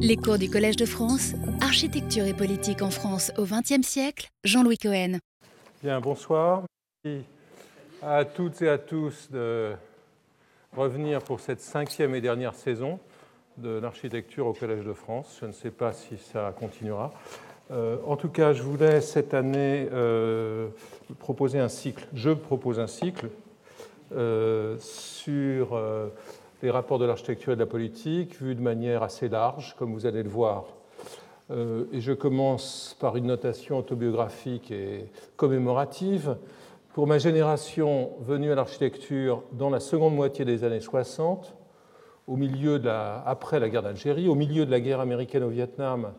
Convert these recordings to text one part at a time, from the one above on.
Les cours du Collège de France, Architecture et politique en France au XXe siècle, Jean-Louis Cohen. Bien, bonsoir. Merci à toutes et à tous de revenir pour cette cinquième et dernière saison de l'architecture au Collège de France. Je ne sais pas si ça continuera. Euh, en tout cas, je voulais cette année euh, proposer un cycle. Je propose un cycle euh, sur les rapports de l'architecture et de la politique, vus de manière assez large, comme vous allez le voir. Euh, et je commence par une notation autobiographique et commémorative. Pour ma génération venue à l'architecture dans la seconde moitié des années 60, au milieu de la, après la guerre d'Algérie, au milieu de la guerre américaine au Vietnam,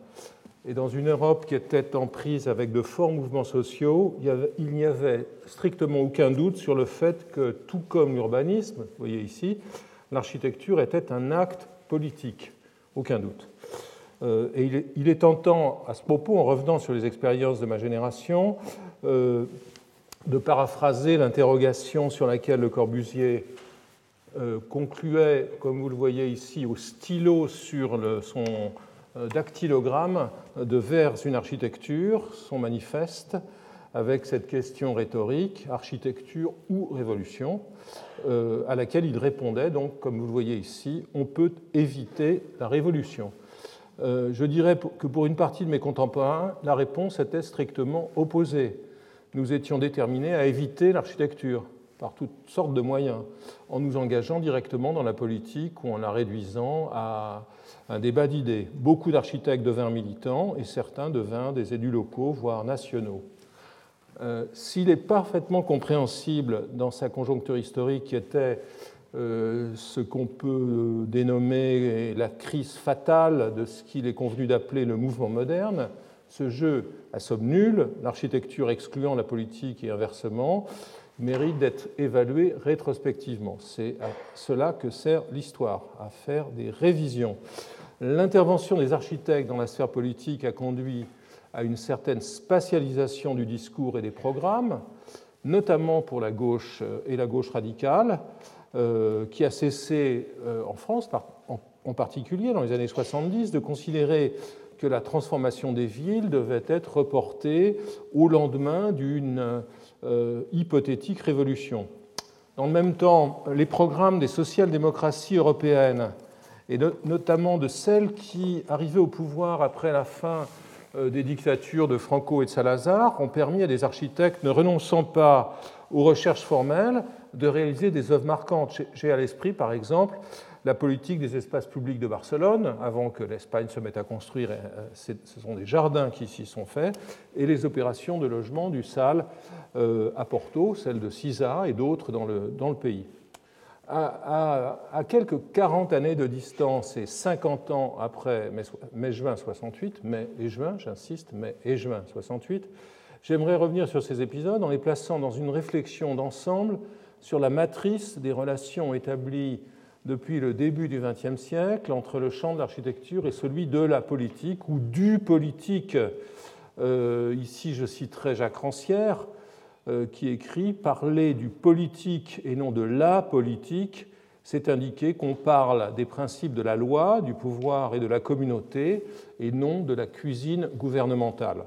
et dans une Europe qui était en prise avec de forts mouvements sociaux, il n'y avait strictement aucun doute sur le fait que, tout comme l'urbanisme, vous voyez ici, l'architecture était un acte politique, aucun doute. Euh, et il est, tentant, à ce propos, en revenant sur les expériences de ma génération, euh, de paraphraser l'interrogation sur laquelle Le Corbusier euh, concluait, comme vous le voyez ici, au stylo sur son dactylogramme de Vers une architecture, son manifeste, avec cette question rhétorique, architecture ou révolution, euh, à laquelle il répondait, donc, comme vous le voyez ici, on peut éviter la révolution. Euh, je dirais que pour une partie de mes contemporains, la réponse était strictement opposée. Nous étions déterminés à éviter l'architecture par toutes sortes de moyens, en nous engageant directement dans la politique ou en la réduisant à un débat d'idées. Beaucoup d'architectes devinrent militants et certains devinrent des élus locaux, voire nationaux. Euh, s'il est parfaitement compréhensible dans sa conjoncture historique qui était euh, ce qu'on peut dénommer la crise fatale de ce qu'il est convenu d'appeler le mouvement moderne, ce jeu à somme nulle, l'architecture excluant la politique et inversement, mérite d'être évalué rétrospectivement. C'est à cela que sert l'histoire, à faire des révisions. L'intervention des architectes dans la sphère politique a conduit à une certaine spatialisation du discours et des programmes, notamment pour la gauche euh, et la gauche radicale, euh, qui a cessé euh, en France, en particulier dans les années 70, de considérer que la transformation des villes devait être reportée au lendemain d'une hypothétique révolution. Dans le même temps, les programmes des social-démocraties européennes, et notamment de celles qui arrivaient au pouvoir après la fin des dictatures de Franco et de Salazar ont permis à des architectes ne renonçant pas aux recherches formelles de réaliser des œuvres marquantes. J'ai à l'esprit, par exemple, la politique des espaces publics de Barcelone, avant que l'Espagne se mette à construire, euh, ce sont des jardins qui s'y sont faits, et les opérations de logement du SAL euh, à Porto, celle de Cisa et d'autres dans le, dans le pays à, quelques 40 années de distance et 50 ans après mai-juin 68, mai et juin, j'insiste, mai et juin 68, j'aimerais revenir sur ces épisodes en les plaçant dans une réflexion d'ensemble sur la matrice des relations établies depuis le début du XXe siècle entre le champ de l'architecture et celui de la politique ou du politique. Euh, ici, je citerai Jacques Rancière, qui écrit Parler du politique et non de la politique, c'est indiquer qu'on parle des principes de la loi, du pouvoir et de la communauté, et non de la cuisine gouvernementale.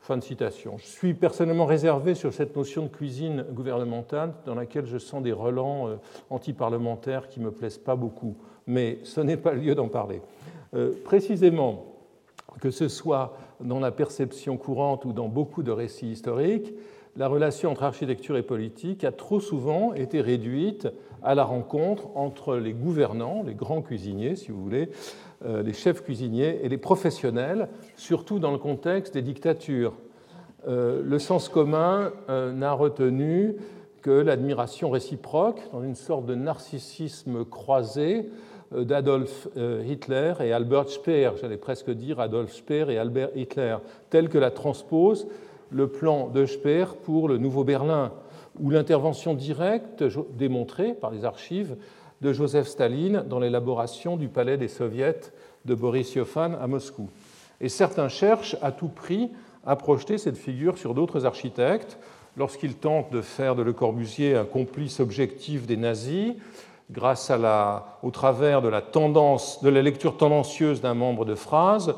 Fin de citation. Je suis personnellement réservé sur cette notion de cuisine gouvernementale, dans laquelle je sens des relents euh, antiparlementaires qui ne me plaisent pas beaucoup. Mais ce n'est pas le lieu d'en parler. Euh, précisément, que ce soit dans la perception courante ou dans beaucoup de récits historiques, la relation entre architecture et politique a trop souvent été réduite à la rencontre entre les gouvernants, les grands cuisiniers, si vous voulez, euh, les chefs cuisiniers et les professionnels, surtout dans le contexte des dictatures. Euh, le sens commun euh, n'a retenu que l'admiration réciproque, dans une sorte de narcissisme croisé d'Adolf Hitler et Albert Speer, j'allais presque dire Adolf Speer et Albert Hitler, tel que la transpose le plan de Speer pour le Nouveau Berlin, ou l'intervention directe démontrée par les archives de Joseph Staline dans l'élaboration du palais des soviets de Boris Yofan à Moscou. Et certains cherchent à tout prix à projeter cette figure sur d'autres architectes lorsqu'ils tentent de faire de Le Corbusier un complice objectif des nazis, grâce à la, au travers de la, tendance, de la lecture tendancieuse d'un membre de phrase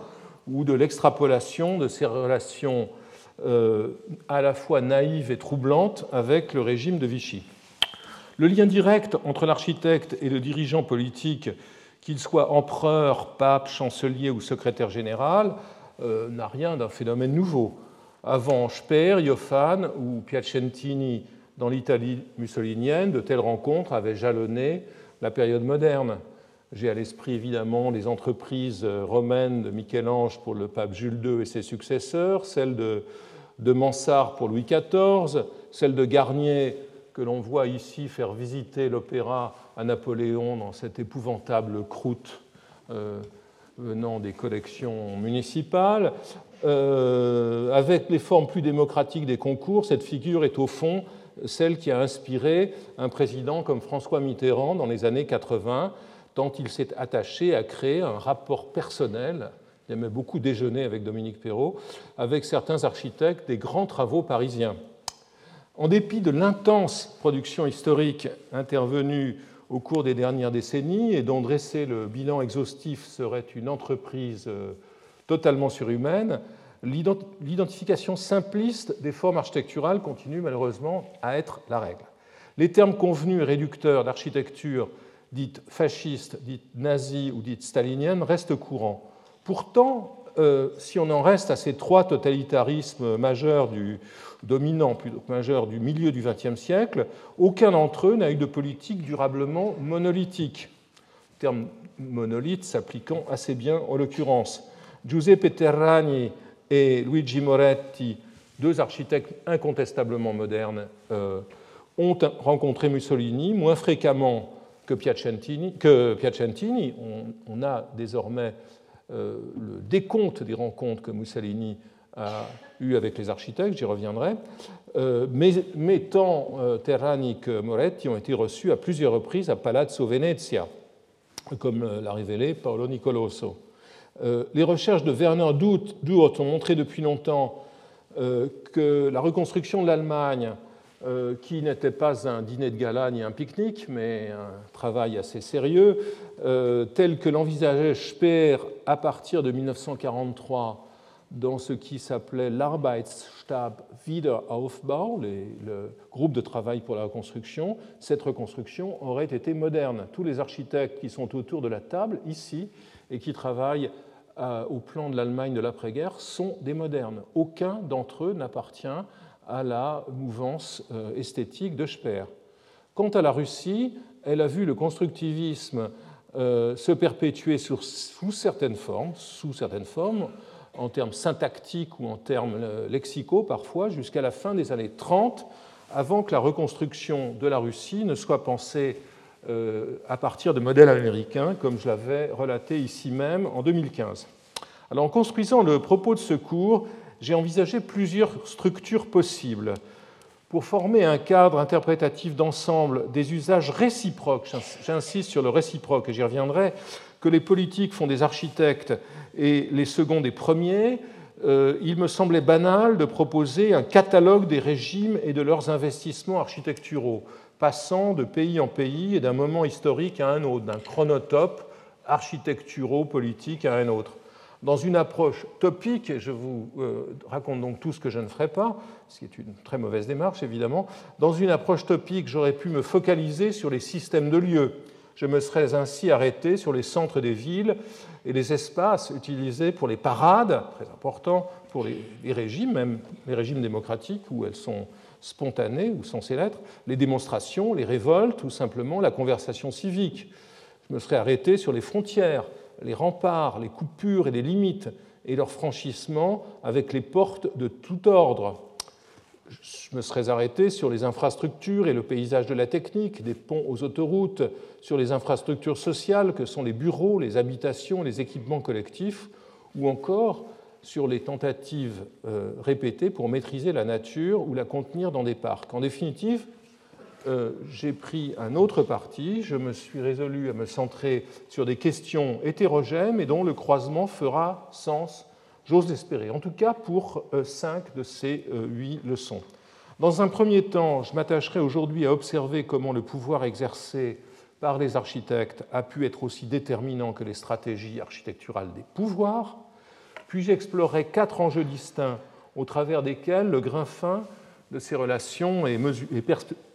ou de l'extrapolation de ces relations à la fois naïves et troublantes avec le régime de Vichy. Le lien direct entre l'architecte et le dirigeant politique, qu'il soit empereur, pape, chancelier ou secrétaire général, euh, n'a rien d'un phénomène nouveau. Avant Speer, Ioffan ou Piacentini dans l'Italie mussolinienne, de telles rencontres avaient jalonné la période moderne. J'ai à l'esprit évidemment les entreprises romaines de Michel-Ange pour le pape Jules II et ses successeurs, celles de, de Mansart pour Louis XIV, celle de Garnier que l'on voit ici faire visiter l'opéra à Napoléon dans cette épouvantable croûte euh, venant des collections municipales. Euh, avec les formes plus démocratiques des concours, cette figure est au fond celle qui a inspiré un président comme François Mitterrand dans les années 80, tant il s'est attaché à créer un rapport personnel, il aimait beaucoup déjeuner avec Dominique Perrault, avec certains architectes des grands travaux parisiens. En dépit de l'intense production historique intervenue au cours des dernières décennies et dont dresser le bilan exhaustif serait une entreprise euh, totalement surhumaine, l'identification simpliste des formes architecturales continue malheureusement à être la règle. Les termes convenus et réducteurs d'architecture dite fasciste, dite nazie ou dite stalinienne restent courants. Pourtant, euh, si on en reste à ces trois totalitarismes majeurs du, majeurs du milieu du XXe siècle, aucun d'entre eux n'a eu de politique durablement monolithique. Le terme monolithe s'appliquant assez bien en l'occurrence. Giuseppe Terragni et Luigi Moretti, deux architectes incontestablement modernes, euh, ont rencontré Mussolini moins fréquemment que Piacentini. Que Piacentini. On, a désormais euh, le décompte des rencontres que Mussolini a eues avec les architectes, j'y reviendrai, euh, mais, tant Terrani que Moretti ont été reçus à plusieurs reprises à Palazzo Venezia, comme l'a révélé Paolo Nicoloso. Euh, les recherches de Werner Duot ont montré depuis longtemps euh, que la reconstruction de l'Allemagne, euh, qui n'était pas un dîner de gala ni un pique-nique, mais un travail assez sérieux, tel que l'envisageait Speer à partir de 1943 dans ce qui s'appelait l'Arbeitsstab Wiederaufbau, le groupe de travail pour la reconstruction, cette reconstruction aurait été moderne. Tous les architectes qui sont autour de la table ici et qui travaillent au plan de l'Allemagne de l'après-guerre sont des modernes. Aucun d'entre eux n'appartient à la mouvance euh, esthétique de Speer. Quant à la Russie, elle a vu le constructivisme euh, se perpétuer sous certaines formes, sous certaines formes, en termes syntactiques ou en termes euh, lexicaux parfois, jusqu'à la fin des années 30, avant que la reconstruction de la Russie ne soit pensée à partir de modèles américains, comme je l'avais relaté ici même en 2015. Alors, en construisant le propos de ce cours, j'ai envisagé plusieurs structures possibles pour former un cadre interprétatif d'ensemble des usages réciproques, j'insiste sur le réciproque et j'y reviendrai, que les politiques font des architectes et les seconds des premiers, euh, il me semblait banal de proposer un catalogue des régimes et de leurs investissements architecturaux passant de pays en pays et d'un moment historique à un autre, d'un chronotope architecturo-politique à un autre. Dans une approche topique, et je vous euh, raconte donc tout ce que je ne ferai pas, ce qui est une très mauvaise démarche évidemment, dans une approche topique, j'aurais pu me focaliser sur les systèmes de lieux. Je me serais ainsi arrêté sur les centres des villes et les espaces utilisés pour les parades, très important pour les, les régimes, même les régimes démocratiques où elles sont spontanées ou censées l'être, les démonstrations, les révoltes ou simplement la conversation civique. Je me serais arrêté sur les frontières, les remparts, les coupures et les limites et leur franchissement avec les portes de tout ordre. Je me serais arrêté sur les infrastructures et le paysage de la technique, des ponts aux autoroutes, sur les infrastructures sociales que sont les bureaux, les habitations, les équipements collectifs, ou encore sur les tentatives euh, répétées pour maîtriser la nature ou la contenir dans des parcs. En définitive, euh, j'ai pris un autre parti, je me suis résolu à me centrer sur des questions hétérogènes et dont le croisement fera sens, j'ose l'espérer, en tout cas pour euh, cinq de ces huit leçons. Dans un premier temps, je m'attacherai aujourd'hui à observer comment le pouvoir exercé par les architectes a pu être aussi déterminant que les stratégies architecturales des pouvoirs. Puis j'explorerai quatre enjeux distincts au travers desquels le grain fin de ces relations est,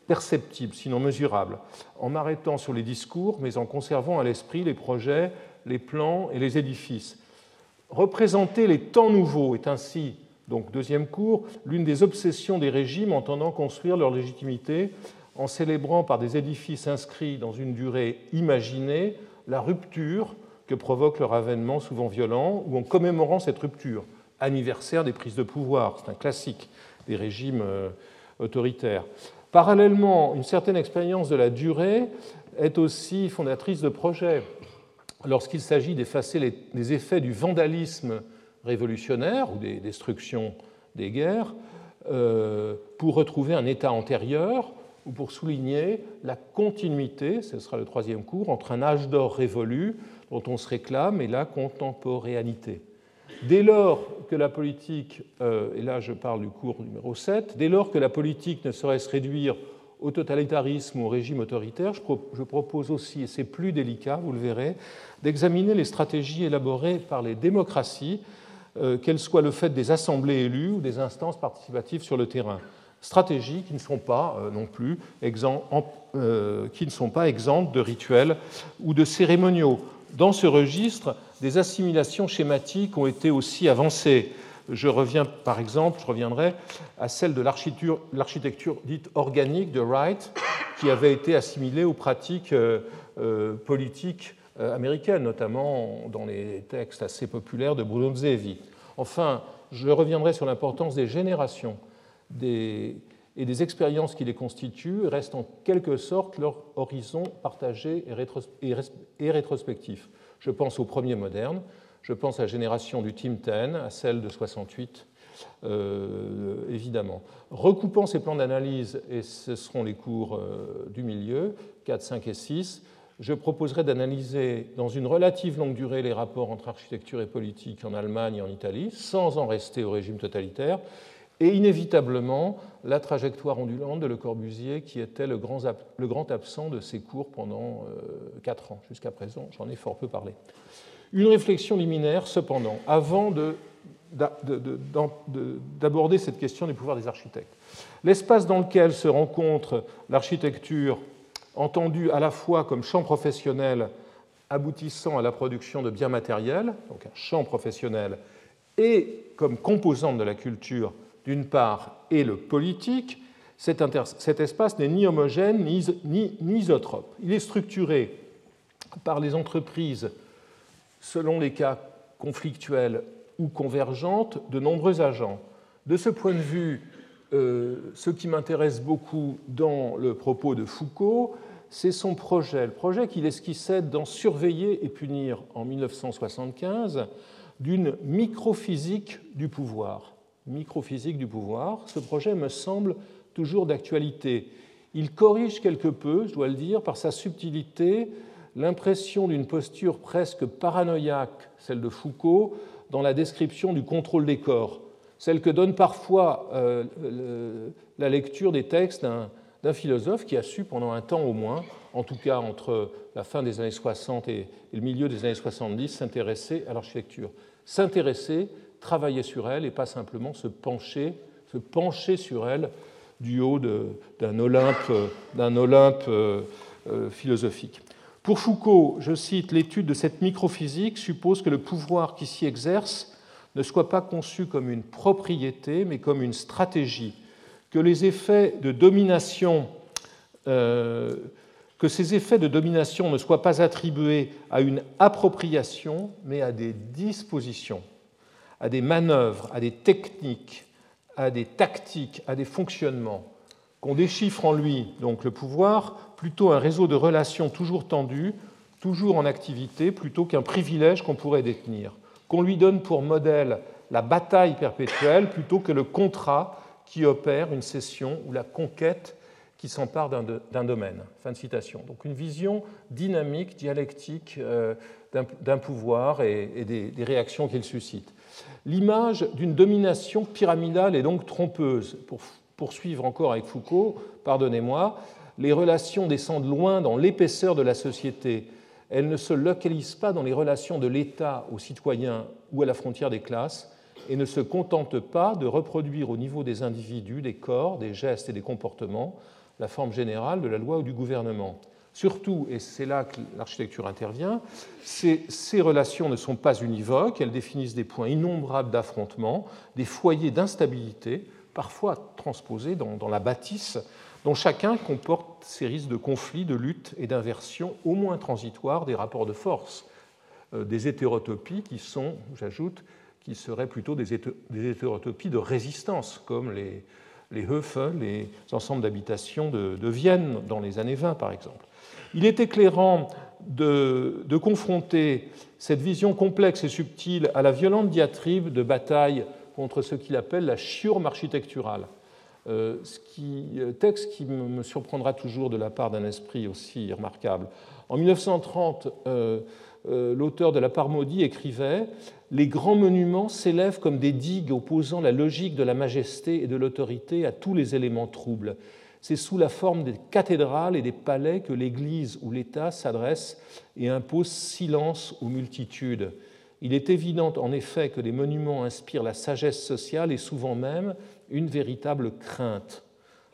perceptible, sinon mesurable, en m'arrêtant sur les discours, mais en conservant à l'esprit les projets, les plans et les édifices. Représenter les temps nouveaux est ainsi, donc deuxième cours, l'une des obsessions des régimes entendant construire leur légitimité en célébrant par des édifices inscrits dans une durée imaginée la rupture que provoque leur avènement souvent violent, ou en commémorant cette rupture, anniversaire des prises de pouvoir, c'est un classique des régimes euh, autoritaires. Parallèlement, une certaine expérience de la durée est aussi fondatrice de projets. Lorsqu'il s'agit d'effacer les, effets du vandalisme révolutionnaire ou des destructions des guerres, euh, pour retrouver un état antérieur ou pour souligner la continuité, ce sera le troisième cours, entre un âge d'or révolu dont on se réclame et la contemporanéité. Dès lors que la politique, euh, et là je parle du cours numéro 7, dès lors que la politique ne saurait se réduire au totalitarisme ou au régime autoritaire, je propose aussi, et c'est plus délicat, vous le verrez, d'examiner les stratégies élaborées par les démocraties, euh, qu'elles soient le fait des assemblées élues ou des instances participatives sur le terrain. Stratégies qui ne sont pas euh, non plus qui ne sont pas exemptes de rituels ou de cérémoniaux. Dans ce registre, des assimilations schématiques ont été aussi avancées. Je reviens par exemple, je reviendrai à celle de l'architecture dite organique de Wright, qui avait été assimilée aux pratiques euh, euh, politiques euh, américaines, notamment dans les textes assez populaires de Bruno Zevi. Enfin, je reviendrai sur l'importance des générations et des expériences qui les constituent, restent en quelque sorte leur horizon partagé et rétrospectif. Je pense au premier moderne, je pense à la génération du Team 10, à celle de 68, euh, évidemment. Recoupant ces plans d'analyse, et ce seront les cours euh, du milieu, 4, 5 et 6, je proposerai d'analyser dans une relative longue durée les rapports entre architecture et politique en Allemagne et en Italie, sans en rester au régime totalitaire, et inévitablement la trajectoire ondulante de Le Corbusier, qui était le grand, absent de ces cours pendant euh, quatre ans jusqu'à présent. J'en ai fort peu parlé. Une réflexion liminaire, cependant, avant d'aborder cette question du pouvoir des architectes. L'espace dans lequel se rencontre l'architecture, entendue à la fois comme champ professionnel aboutissant à la production de biens matériels, donc un champ professionnel, et comme composante de la culture d'une part, et le politique, cet, espace n'est ni homogène ni, isotrope. Il est structuré par les entreprises selon les cas conflictuels ou convergentes de nombreux agents. De ce point de vue, euh, ce qui m'intéresse beaucoup dans le propos de Foucault, c'est son projet, le projet qu'il esquissait dans Surveiller et punir en 1975 d'une microphysique du pouvoir microphysique du pouvoir. Ce projet me semble toujours d'actualité. Il corrige quelque peu, je dois le dire, par sa subtilité, l'impression d'une posture presque paranoïaque, celle de Foucault, dans la description du contrôle des corps, celle que donne parfois euh, la lecture des textes d'un philosophe qui a su pendant un temps au moins, en tout cas entre la fin des années 60 et le milieu des années 70, s'intéresser à l'architecture. S'intéresser, travailler sur elle et pas simplement se pencher, se pencher sur elle du haut d'un Olympe, Olympe euh, euh, philosophique. Pour Foucault, je cite, l'étude de cette microphysique suppose que le pouvoir qui s'y exerce ne soit pas conçu comme une propriété, mais comme une stratégie, que les effets de domination, euh, que ces effets de domination ne soient pas attribués à une appropriation, mais à des dispositions à des manœuvres, à des techniques, à des tactiques, à des fonctionnements, qu'on déchiffre en lui, donc le pouvoir, plutôt un réseau de relations toujours tendues, toujours en activité, plutôt qu'un privilège qu'on pourrait détenir, qu'on lui donne pour modèle la bataille perpétuelle plutôt que le contrat qui opère une cession ou la conquête qui s'empare d'un domaine. Fin de citation. Donc une vision dynamique, dialectique euh, d'un pouvoir et, des réactions qu'il suscite. L'image d'une domination pyramidale est donc trompeuse. Pour poursuivre encore avec Foucault, pardonnez-moi, les relations descendent loin dans l'épaisseur de la société. Elles ne se localisent pas dans les relations de l'État aux citoyens ou à la frontière des classes et ne se contentent pas de reproduire au niveau des individus, des corps, des gestes et des comportements la forme générale de la loi ou du gouvernement. Surtout, et c'est là que l'architecture intervient, ces, relations ne sont pas univoques, elles définissent des points innombrables d'affrontement, des foyers d'instabilité, parfois transposés dans, la bâtisse, dont chacun comporte ces risques de conflit, de lutte et d'inversion au moins transitoires des rapports de force, euh, des hétérotopies qui sont, j'ajoute, qui seraient plutôt des, hétérotopies de résistance, comme les, les Höfe, les ensembles d'habitation de, de Vienne dans les années 20 par exemple. Il est éclairant de, confronter cette vision complexe et subtile à la violente diatribe de bataille contre ce qu'il appelle la chiurme architecturale. Euh, ce euh, texte qui me surprendra toujours de la part d'un esprit aussi remarquable. En 1930, euh, l'auteur de La part maudite écrivait Les grands monuments s'élèvent comme des digues opposant la logique de la majesté et de l'autorité à tous les éléments troubles c'est sous la forme des cathédrales et des palais que l'Église ou l'État s'adresse et impose silence aux multitudes. Il est évident en effet que les monuments inspirent la sagesse sociale et souvent même une véritable crainte.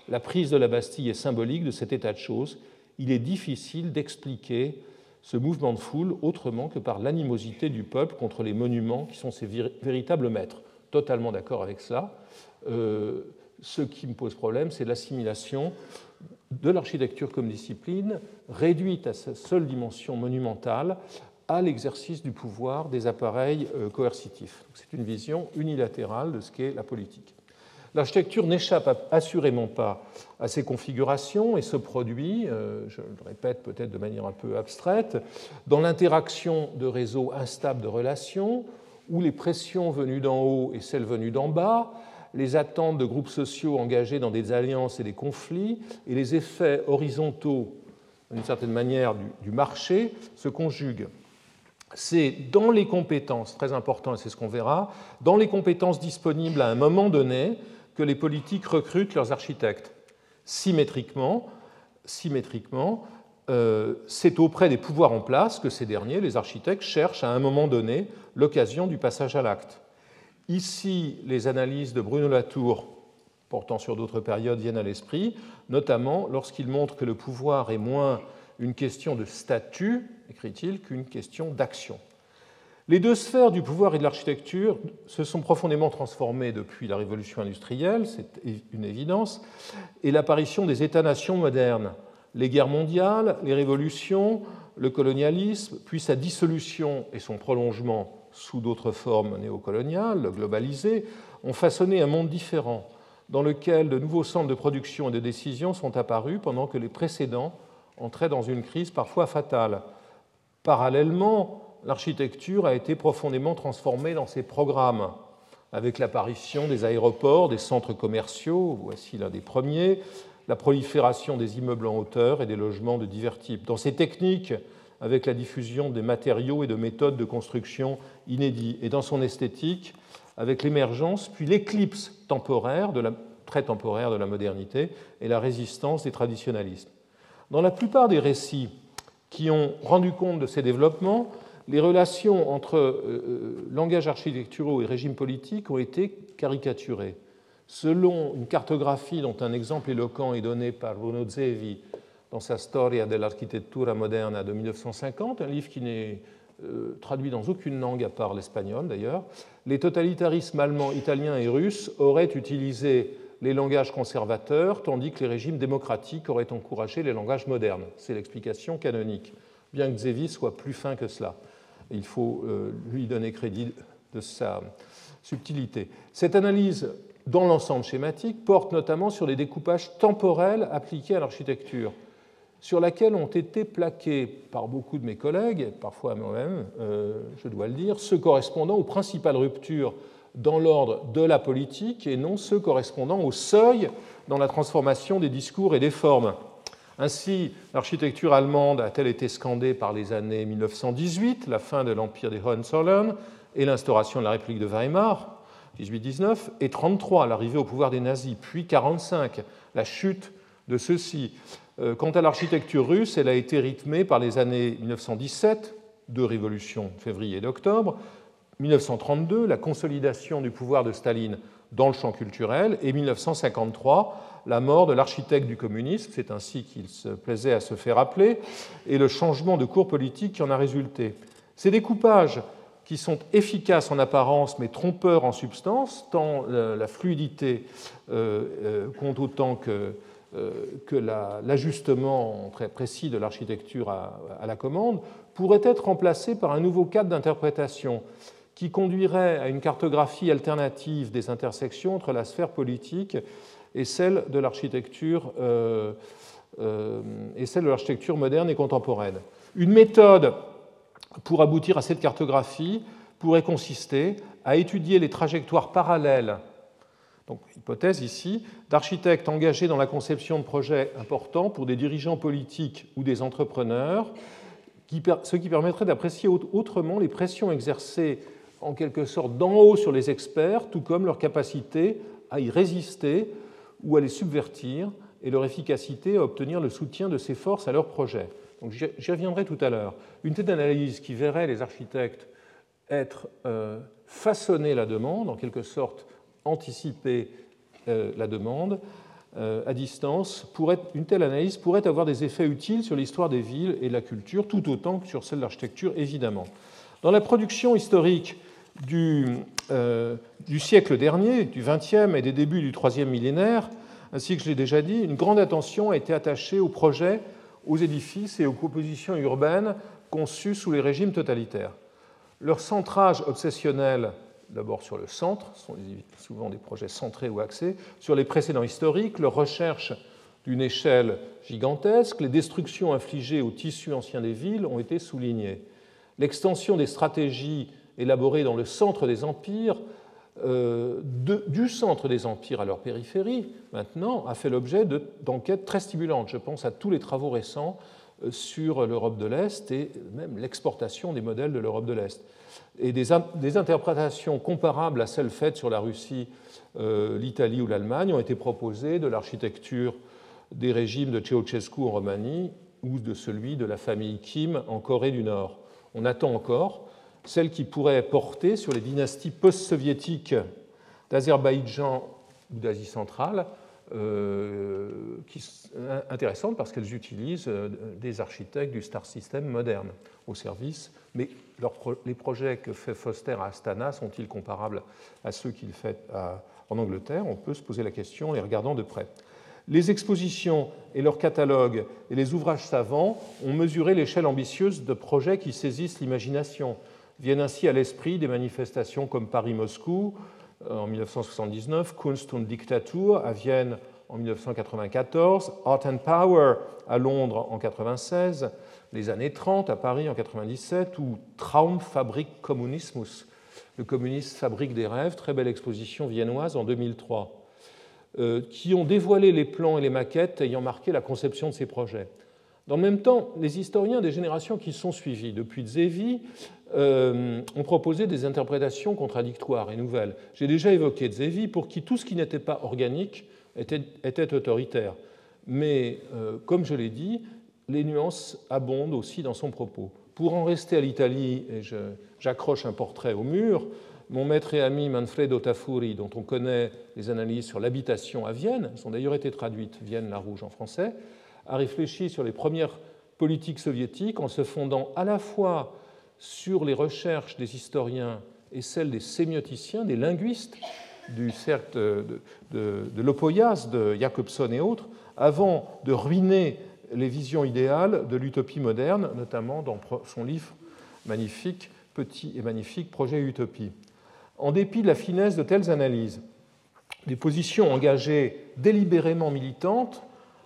La prise de la Bastille est symbolique de cet état de choses. Il est difficile d'expliquer ce mouvement de foule autrement que par l'animosité du peuple contre les monuments qui sont ses véritables maîtres. Totalement d'accord avec cela. Euh, ce qui me pose problème, c'est l'assimilation de l'architecture comme discipline, réduite à sa seule dimension monumentale, à l'exercice du pouvoir des appareils euh, coercitifs. C'est une vision unilatérale de ce qu'est la politique. L'architecture n'échappe assurément pas à ces configurations et se produit, euh, je le répète peut-être de manière un peu abstraite, dans l'interaction de réseaux instables de relations, où les pressions venues d'en haut et celles venues d'en bas les attentes de groupes sociaux engagés dans des alliances et des conflits et les effets horizontaux, d'une certaine manière, du, marché se conjuguent. C'est dans les compétences, très important et c'est ce qu'on verra, dans les compétences disponibles à un moment donné que les politiques recrutent leurs architectes. Symétriquement, euh, c'est auprès des pouvoirs en place que ces derniers, les architectes, cherchent à un moment donné l'occasion du passage à l'acte. Ici, les analyses de Bruno Latour portant sur d'autres périodes viennent à l'esprit, notamment lorsqu'il montre que le pouvoir est moins une question de statut, écrit-il, qu'une question d'action. Les deux sphères du pouvoir et de l'architecture se sont profondément transformées depuis la révolution industrielle, c'est une évidence, et l'apparition des États-nations modernes. Les guerres mondiales, les révolutions, le colonialisme, puis sa dissolution et son prolongement sous d'autres formes néocoloniales, globalisées, ont façonné un monde différent dans lequel de nouveaux centres de production et de décision sont apparus pendant que les précédents entraient dans une crise parfois fatale. Parallèlement, l'architecture a été profondément transformée dans ses programmes, avec l'apparition des aéroports, des centres commerciaux, voici l'un des premiers, la prolifération des immeubles en hauteur et des logements de divers types. Dans ces techniques, avec la diffusion des matériaux et de méthodes de construction inédits, et dans son esthétique, avec l'émergence, puis l'éclipse temporaire, de la, très temporaire de la modernité, et la résistance des traditionnalismes. Dans la plupart des récits qui ont rendu compte de ces développements, les relations entre euh, euh langages architecturaux et régimes politiques ont été caricaturées. Selon une cartographie dont un exemple éloquent est donné par Bruno Zevi dans sa Storia dell'architettura moderna de 1950, un livre qui n'est euh, traduit dans aucune langue à part l'espagnol d'ailleurs, les totalitarismes allemands, italiens et russes auraient utilisé les langages conservateurs, tandis que les régimes démocratiques auraient encouragé les langages modernes. C'est l'explication canonique, bien que Zevi soit plus fin que cela. Il faut euh, lui donner crédit de sa subtilité. Cette analyse dans l'ensemble schématique porte notamment sur les découpages temporels appliqués à l'architecture sur laquelle ont été plaqués par beaucoup de mes collègues, parfois moi-même, euh, je dois le dire, ceux correspondant aux principales ruptures dans l'ordre de la politique et non ceux correspondant au seuil dans la transformation des discours et des formes. Ainsi, l'architecture allemande a-t-elle été scandée par les années 1918, la fin de l'empire des Hohenzollern et l'instauration de la République de Weimar, 1819, et 33, l'arrivée au pouvoir des nazis, puis 45, la chute de ceux-ci. Euh, quant à l'architecture russe, elle a été rythmée par les années 1917, deux révolutions, février et d'octobre, 1932, la consolidation du pouvoir de Staline dans le champ culturel, et 1953, la mort de l'architecte du communisme, c'est ainsi qu'il se plaisait à se faire appeler, et le changement de cours politique qui en a résulté. Ces découpages qui sont efficaces en apparence mais trompeurs en substance, tant la fluidité euh, euh, compte autant que, que l'ajustement très précis de l'architecture à, la commande, pourraient être remplacés par un nouveau cadre d'interprétation qui conduirait à une cartographie alternative des intersections entre la sphère politique et celle de l'architecture et celle de l'architecture moderne et contemporaine. Une méthode pour aboutir à cette cartographie pourrait consister à étudier les trajectoires parallèles, donc hypothèse ici, d'architectes engagés dans la conception de projets importants pour des dirigeants politiques ou des entrepreneurs, ce qui permettrait d'apprécier autrement les pressions exercées en quelque sorte d'en haut sur les experts, tout comme leur capacité à y résister ou à les subvertir et leur efficacité à obtenir le soutien de ces forces à leurs projets. J'y reviendrai tout à l'heure. Une telle analyse qui verrait les architectes être euh, façonner la demande, en quelque sorte anticiper euh, la demande euh, à distance, pourrait, une telle analyse pourrait avoir des effets utiles sur l'histoire des villes et de la culture, tout autant que sur celle de l'architecture, évidemment. Dans la production historique du, du siècle dernier, du XXe et des débuts du troisième millénaire, ainsi que je l'ai déjà dit, une grande attention a été attachée au projet aux édifices et aux compositions urbaines conçues sous les régimes totalitaires. Leur centrage obsessionnel, d'abord sur le centre, ce sont souvent des projets centrés ou axés, sur les précédents historiques, leur recherche d'une échelle gigantesque, les destructions infligées au tissu ancien des villes ont été soulignées. L'extension des stratégies élaborées dans le centre des empires euh, du centre des empires à leur périphérie, maintenant, a fait l'objet d'enquêtes très stimulantes. Je pense à tous les travaux récents euh, sur l'Europe de l'Est et même l'exportation des modèles de l'Europe de l'Est. Et des, interprétations comparables à celles faites sur la Russie, euh, l'Italie ou l'Allemagne ont été proposées de l'architecture des régimes de Ceausescu en Roumanie ou de celui de la famille Kim en Corée du Nord. On attend encore celle qui pourrait porter sur les dynasties post-soviétiques d'Azerbaïdjan ou d'Asie centrale, euh, qui intéressantes parce qu'elles utilisent euh, des architectes du Star System moderne au service. Mais les projets que fait Foster à Astana sont-ils comparables à ceux qu'il fait en Angleterre? On peut se poser la question en les regardant de près. Les expositions et leurs catalogues et les ouvrages savants ont mesuré l'échelle ambitieuse de projets qui saisissent l'imagination, Viennent ainsi à l'esprit des manifestations comme Paris-Moscou euh, en 1979, Kunst und Diktatur à Vienne en 1994, Art and Power à Londres en 1996, les années 30 à Paris en 1997 ou Traumfabrik Kommunismus, le communiste fabrique des rêves, très belle exposition viennoise en 2003, euh, qui ont dévoilé les plans et les maquettes ayant marqué la conception de ces projets. Dans le même temps, les historiens des générations qui sont suivis, depuis Zevi, euh, ont proposé des interprétations contradictoires et nouvelles. J'ai déjà évoqué Zevi, pour qui tout ce qui n'était pas organique était, autoritaire. Mais, euh, comme je l'ai dit, les nuances abondent aussi dans son propos. Pour en rester à l'Italie, et j'accroche un portrait au mur, mon maître et ami Manfredo Tafuri, dont on connaît les analyses sur l'habitation à Vienne, elles ont d'ailleurs été traduites Vienne la Rouge en français, a réfléchi sur les premières politiques soviétiques en se fondant à la fois sur les recherches des historiens et celles des sémioticiens, des linguistes du cercle de, de, l'Opoyas, de Jacobson et autres, avant de ruiner les visions idéales de l'utopie moderne, notamment dans son livre magnifique, Petit et magnifique Projet Utopie. En dépit de la finesse de telles analyses, des positions engagées délibérément militantes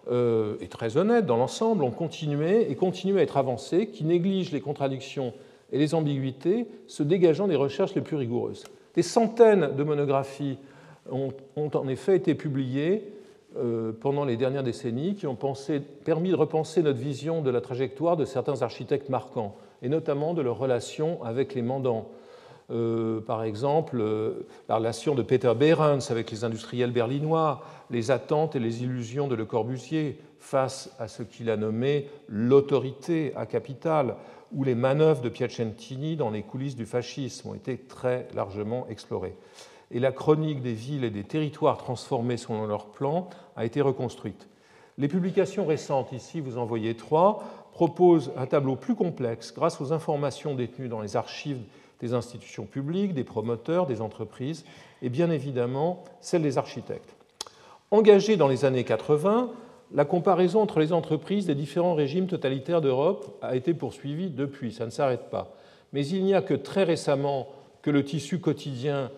euh, et très honnêtes dans l'ensemble ont continué et continuent à être avancées, qui négligent les contradictions et les ambiguïtés, se dégageant des recherches les plus rigoureuses. Des centaines de monographies ont, en effet été publiées pendant les dernières décennies qui ont permis de repenser notre vision de la trajectoire de certains architectes marquants, et notamment de leur relation avec les mandants. par exemple, la relation de Peter Behrens avec les industriels berlinois, les attentes et les illusions de Le Corbusier face à ce qu'il a nommé l'autorité à capital, où les manœuvres de Piacentini dans les coulisses du fascisme ont été très largement explorées. Et la chronique des villes et des territoires transformés selon leur plan a été reconstruite. Les publications récentes, ici vous en voyez trois, proposent un tableau plus complexe grâce aux informations détenues dans les archives des institutions publiques, des promoteurs, des entreprises et bien évidemment celles des architectes. Engagée dans les années 80, la comparaison entre les entreprises des différents régimes totalitaires d'Europe a été poursuivie depuis, ça ne s'arrête pas. Mais il n'y a que très récemment que le tissu quotidien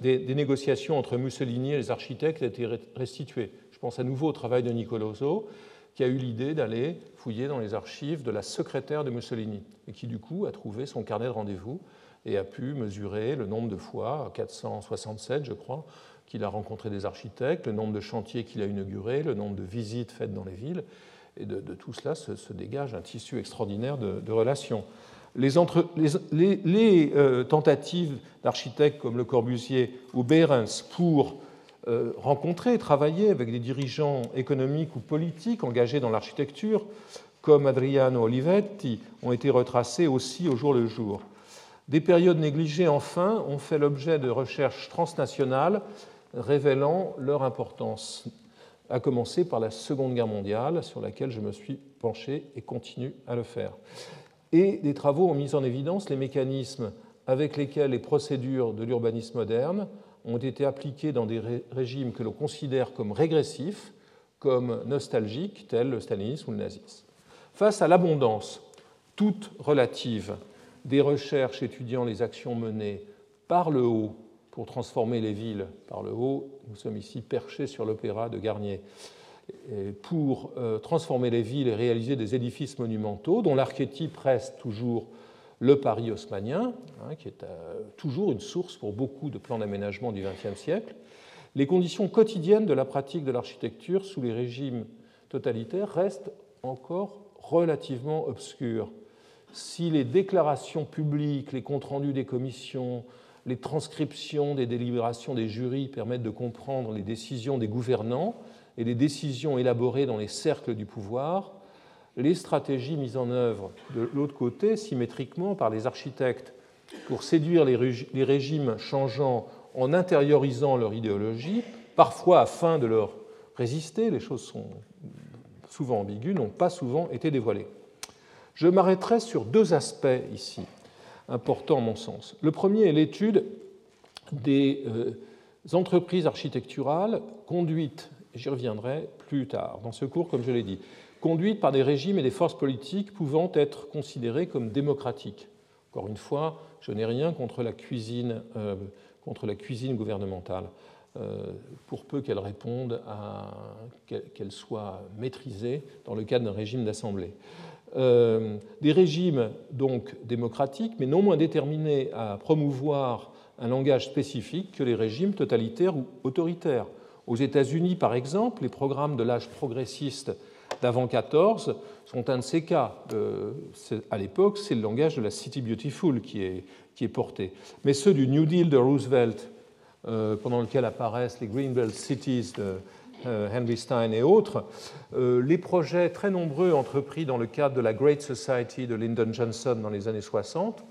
des, négociations entre Mussolini et les architectes a été restitué. Je pense à nouveau au travail de Nicoloso, qui a eu l'idée d'aller fouiller dans les archives de la secrétaire de Mussolini, et qui du coup a trouvé son carnet de rendez-vous et a pu mesurer le nombre de fois, 467 je crois, qu'il a rencontré des architectes, le nombre de chantiers qu'il a inaugurés, le nombre de visites faites dans les villes. Et de, tout cela se, dégage un tissu extraordinaire de, relations. Les, euh, tentatives d'architectes comme Le Corbusier ou Behrens pour euh, rencontrer, travailler avec des dirigeants économiques ou politiques engagés dans l'architecture, comme Adriano Olivetti, ont été retracées aussi au jour le jour. Des périodes négligées, enfin, ont fait l'objet de recherches transnationales révélant leur importance, à commencer par la Seconde Guerre mondiale, sur laquelle je me suis penché et continue à le faire. Et des travaux ont mis en évidence les mécanismes avec lesquels les procédures de l'urbanisme moderne ont été appliquées dans des régimes que l'on considère comme régressifs, comme nostalgiques, tels le stalinisme ou le nazisme. Face à l'abondance, toute relative, des recherches étudiant les actions menées par le haut pour transformer les villes par le haut. Nous sommes ici perchés sur l'opéra de Garnier. Pour euh, transformer les villes et réaliser des édifices monumentaux dont l'archétype reste toujours le Paris haussmanien, hein, qui est euh, toujours une source pour beaucoup de plans d'aménagement du XXe siècle, les conditions quotidiennes de la pratique de l'architecture sous les régimes totalitaires restent encore relativement obscures. Si les déclarations publiques, les comptes rendus des commissions, les transcriptions des délibérations des jurys permettent de comprendre les décisions des gouvernants et les décisions élaborées dans les cercles du pouvoir, les stratégies mises en œuvre de l'autre côté, symétriquement par les architectes, pour séduire les régimes changeants en intériorisant leur idéologie, parfois afin de leur résister, les choses sont souvent ambiguës, n'ont pas souvent été dévoilées. Je m'arrêterai sur deux aspects ici important à mon sens. Le premier est l'étude des euh, entreprises architecturales conduites, j'y reviendrai plus tard dans ce cours, comme je l'ai dit, conduites par des régimes et des forces politiques pouvant être considérées comme démocratiques. Encore une fois, je n'ai rien contre la cuisine, euh, gouvernementale, euh, pour peu qu'elle réponde à qu'elle soit maîtrisée dans le cadre d'un régime d'assemblée. Euh, des régimes donc démocratiques, mais non moins déterminés à promouvoir un langage spécifique que les régimes totalitaires ou autoritaires. Aux États-Unis, par exemple, les programmes de l'âge progressiste d'avant 14 sont un de ces cas. Euh, à l'époque, c'est le langage de la City Beautiful qui est, porté. Mais ceux du New Deal de Roosevelt, euh, pendant lequel apparaissent les Greenbelt Cities de, euh, Henry Stein et autres, euh, les projets très nombreux entrepris dans le cadre de la Great Society de Lyndon Johnson dans les années 60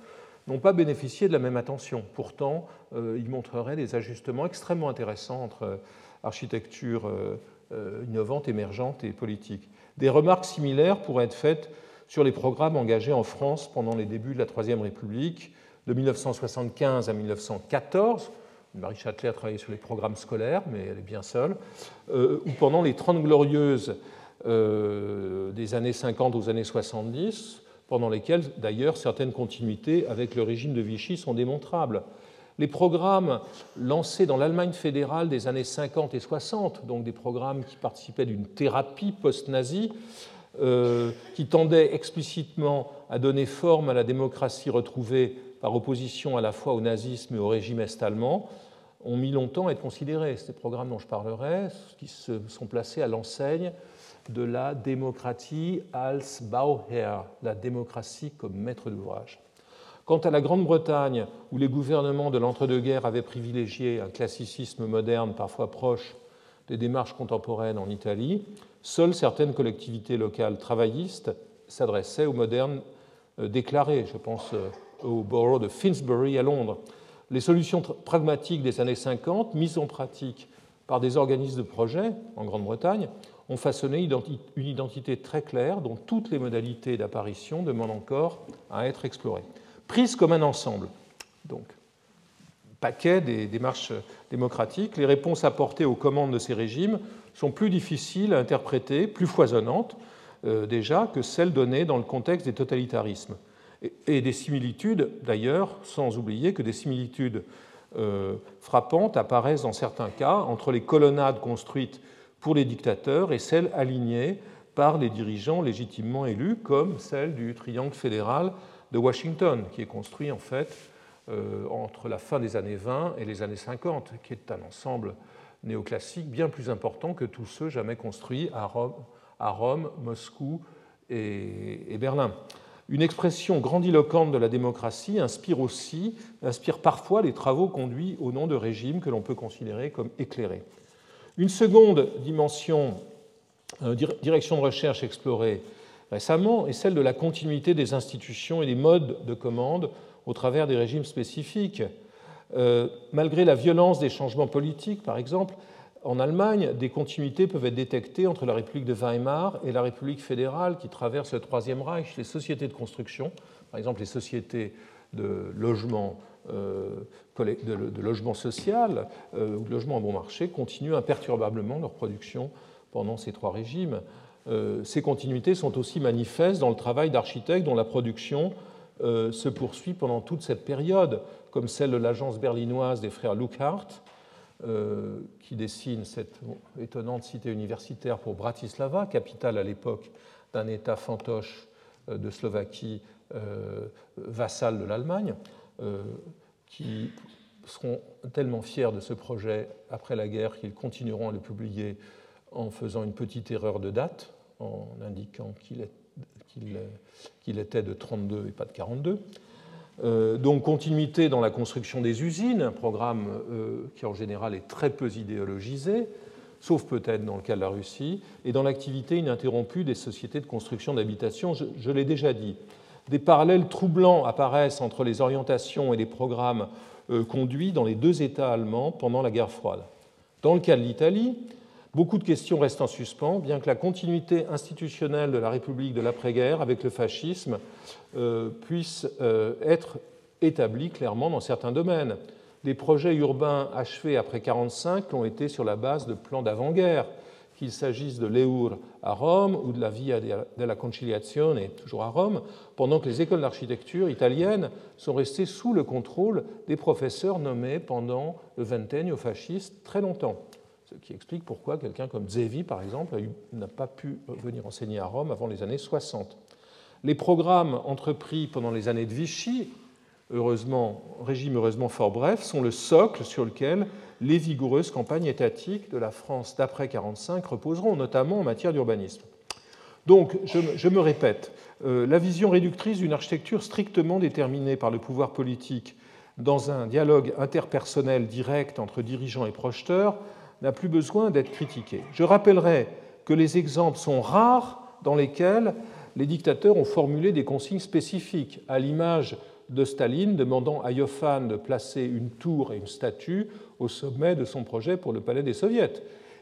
n'ont pas bénéficié de la même attention. Pourtant, euh, ils montreraient des ajustements extrêmement intéressants entre architecture innovante, émergente et politique. Des remarques similaires pourraient être faites sur les programmes engagés en France pendant les débuts de la Troisième République, de 1975 à 1914, Marie Châtelet a travaillé sur les programmes scolaires, mais elle est bien seule, euh, ou pendant les 30 glorieuses euh, des années 50 aux années 70, pendant lesquelles d'ailleurs certaines continuités avec le régime de Vichy sont démontrables. Les programmes lancés dans l'Allemagne fédérale des années 50 et 60, donc des programmes qui participaient d'une thérapie post-nazie, euh, qui tendaient explicitement à donner forme à la démocratie retrouvée par opposition à la fois au nazisme et au régime est-allemand, ont mis longtemps à être considérés. Ces programmes dont je parlerai, qui se sont placés à l'enseigne de la démocratie als Bauherr, la démocratie comme maître d'ouvrage. Quant à la Grande-Bretagne, où les gouvernements de l'entre-deux-guerres avaient privilégié un classicisme moderne parfois proche des démarches contemporaines en Italie, seules certaines collectivités locales travaillistes s'adressaient aux modernes euh, déclarés. Je pense euh, au borough de Finsbury à Londres. Les solutions pragmatiques des années 50, mises en pratique par des organismes de projet en Grande-Bretagne, ont façonné une identité très claire dont toutes les modalités d'apparition demandent encore à être explorées. Prises comme un ensemble, donc, paquet des démarches démocratiques, les réponses apportées aux commandes de ces régimes sont plus difficiles à interpréter, plus foisonnantes euh, déjà que celles données dans le contexte des totalitarismes. Et, des similitudes, d'ailleurs, sans oublier que des similitudes euh, frappantes apparaissent dans certains cas entre les colonnades construites pour les dictateurs et celles alignées par les dirigeants légitimement élus, comme celle du triangle fédéral de Washington, qui est construit en fait euh, entre la fin des années 20 et les années 50, qui est un ensemble néoclassique bien plus important que tous ceux jamais construits à Rome, à Rome Moscou et, Berlin. Une expression grandiloquente de la démocratie inspire aussi, inspire parfois les travaux conduits au nom de régimes que l'on peut considérer comme éclairés. Une seconde dimension, euh, direction de recherche explorée récemment est celle de la continuité des institutions et des modes de commande au travers des régimes spécifiques. Euh, malgré la violence des changements politiques, par exemple, en Allemagne, des continuités peuvent être détectées entre la République de Weimar et la République fédérale qui traverse le Troisième Reich. Les sociétés de construction, par exemple les sociétés de logement, euh, social euh, ou de logement à bon marché, continuent imperturbablement leur production pendant ces trois régimes. Euh, ces continuités sont aussi manifestes dans le travail d'architectes dont la production se poursuit pendant toute cette période, comme celle de l'agence berlinoise des frères Luckhart, euh, qui dessine cette étonnante cité universitaire pour Bratislava, capitale à l'époque d'un État fantoche euh, de Slovaquie, euh, vassal de l'Allemagne, qui seront tellement fiers de ce projet après la guerre qu'ils continueront à le publier en faisant une petite erreur de date, en indiquant qu'il était de 32 et pas de 42. Euh, donc continuité dans la construction des usines, un programme euh, qui en général est très peu idéologisé, sauf peut-être dans le cas de la Russie, et dans l'activité ininterrompue des sociétés de construction d'habitation, je, l'ai déjà dit. Des parallèles troublants apparaissent entre les orientations et les programmes euh, conduits dans les deux États allemands pendant la guerre froide. Dans le cas de l'Italie, Beaucoup de questions restent en suspens, bien que la continuité institutionnelle de la République de l'après-guerre avec le fascisme euh, puisse euh, être établie clairement dans certains domaines. Les projets urbains achevés après 1945 l'ont été sur la base de plans d'avant-guerre, qu'il s'agisse de l'Eur à Rome ou de la Via della Conciliazione, toujours à Rome, pendant que les écoles d'architecture italiennes sont restées sous le contrôle des professeurs nommés pendant le vingtennio fasciste très longtemps ce qui explique pourquoi quelqu'un comme Zevi, par exemple, n'a pas pu venir enseigner à Rome avant les années 60. Les programmes entrepris pendant les années de Vichy, heureusement, régime heureusement fort bref, sont le socle sur lequel les vigoureuses campagnes étatiques de la France d'après 1945 reposeront, notamment en matière d'urbanisme. Donc, je, me répète, euh, la vision réductrice d'une architecture strictement déterminée par le pouvoir politique dans un dialogue interpersonnel direct entre dirigeants et projeteurs n'a plus besoin d'être critiqué. Je rappellerai que les exemples sont rares dans lesquels les dictateurs ont formulé des consignes spécifiques, à l'image de Staline demandant à Yofan de placer une tour et une statue au sommet de son projet pour le palais des soviets.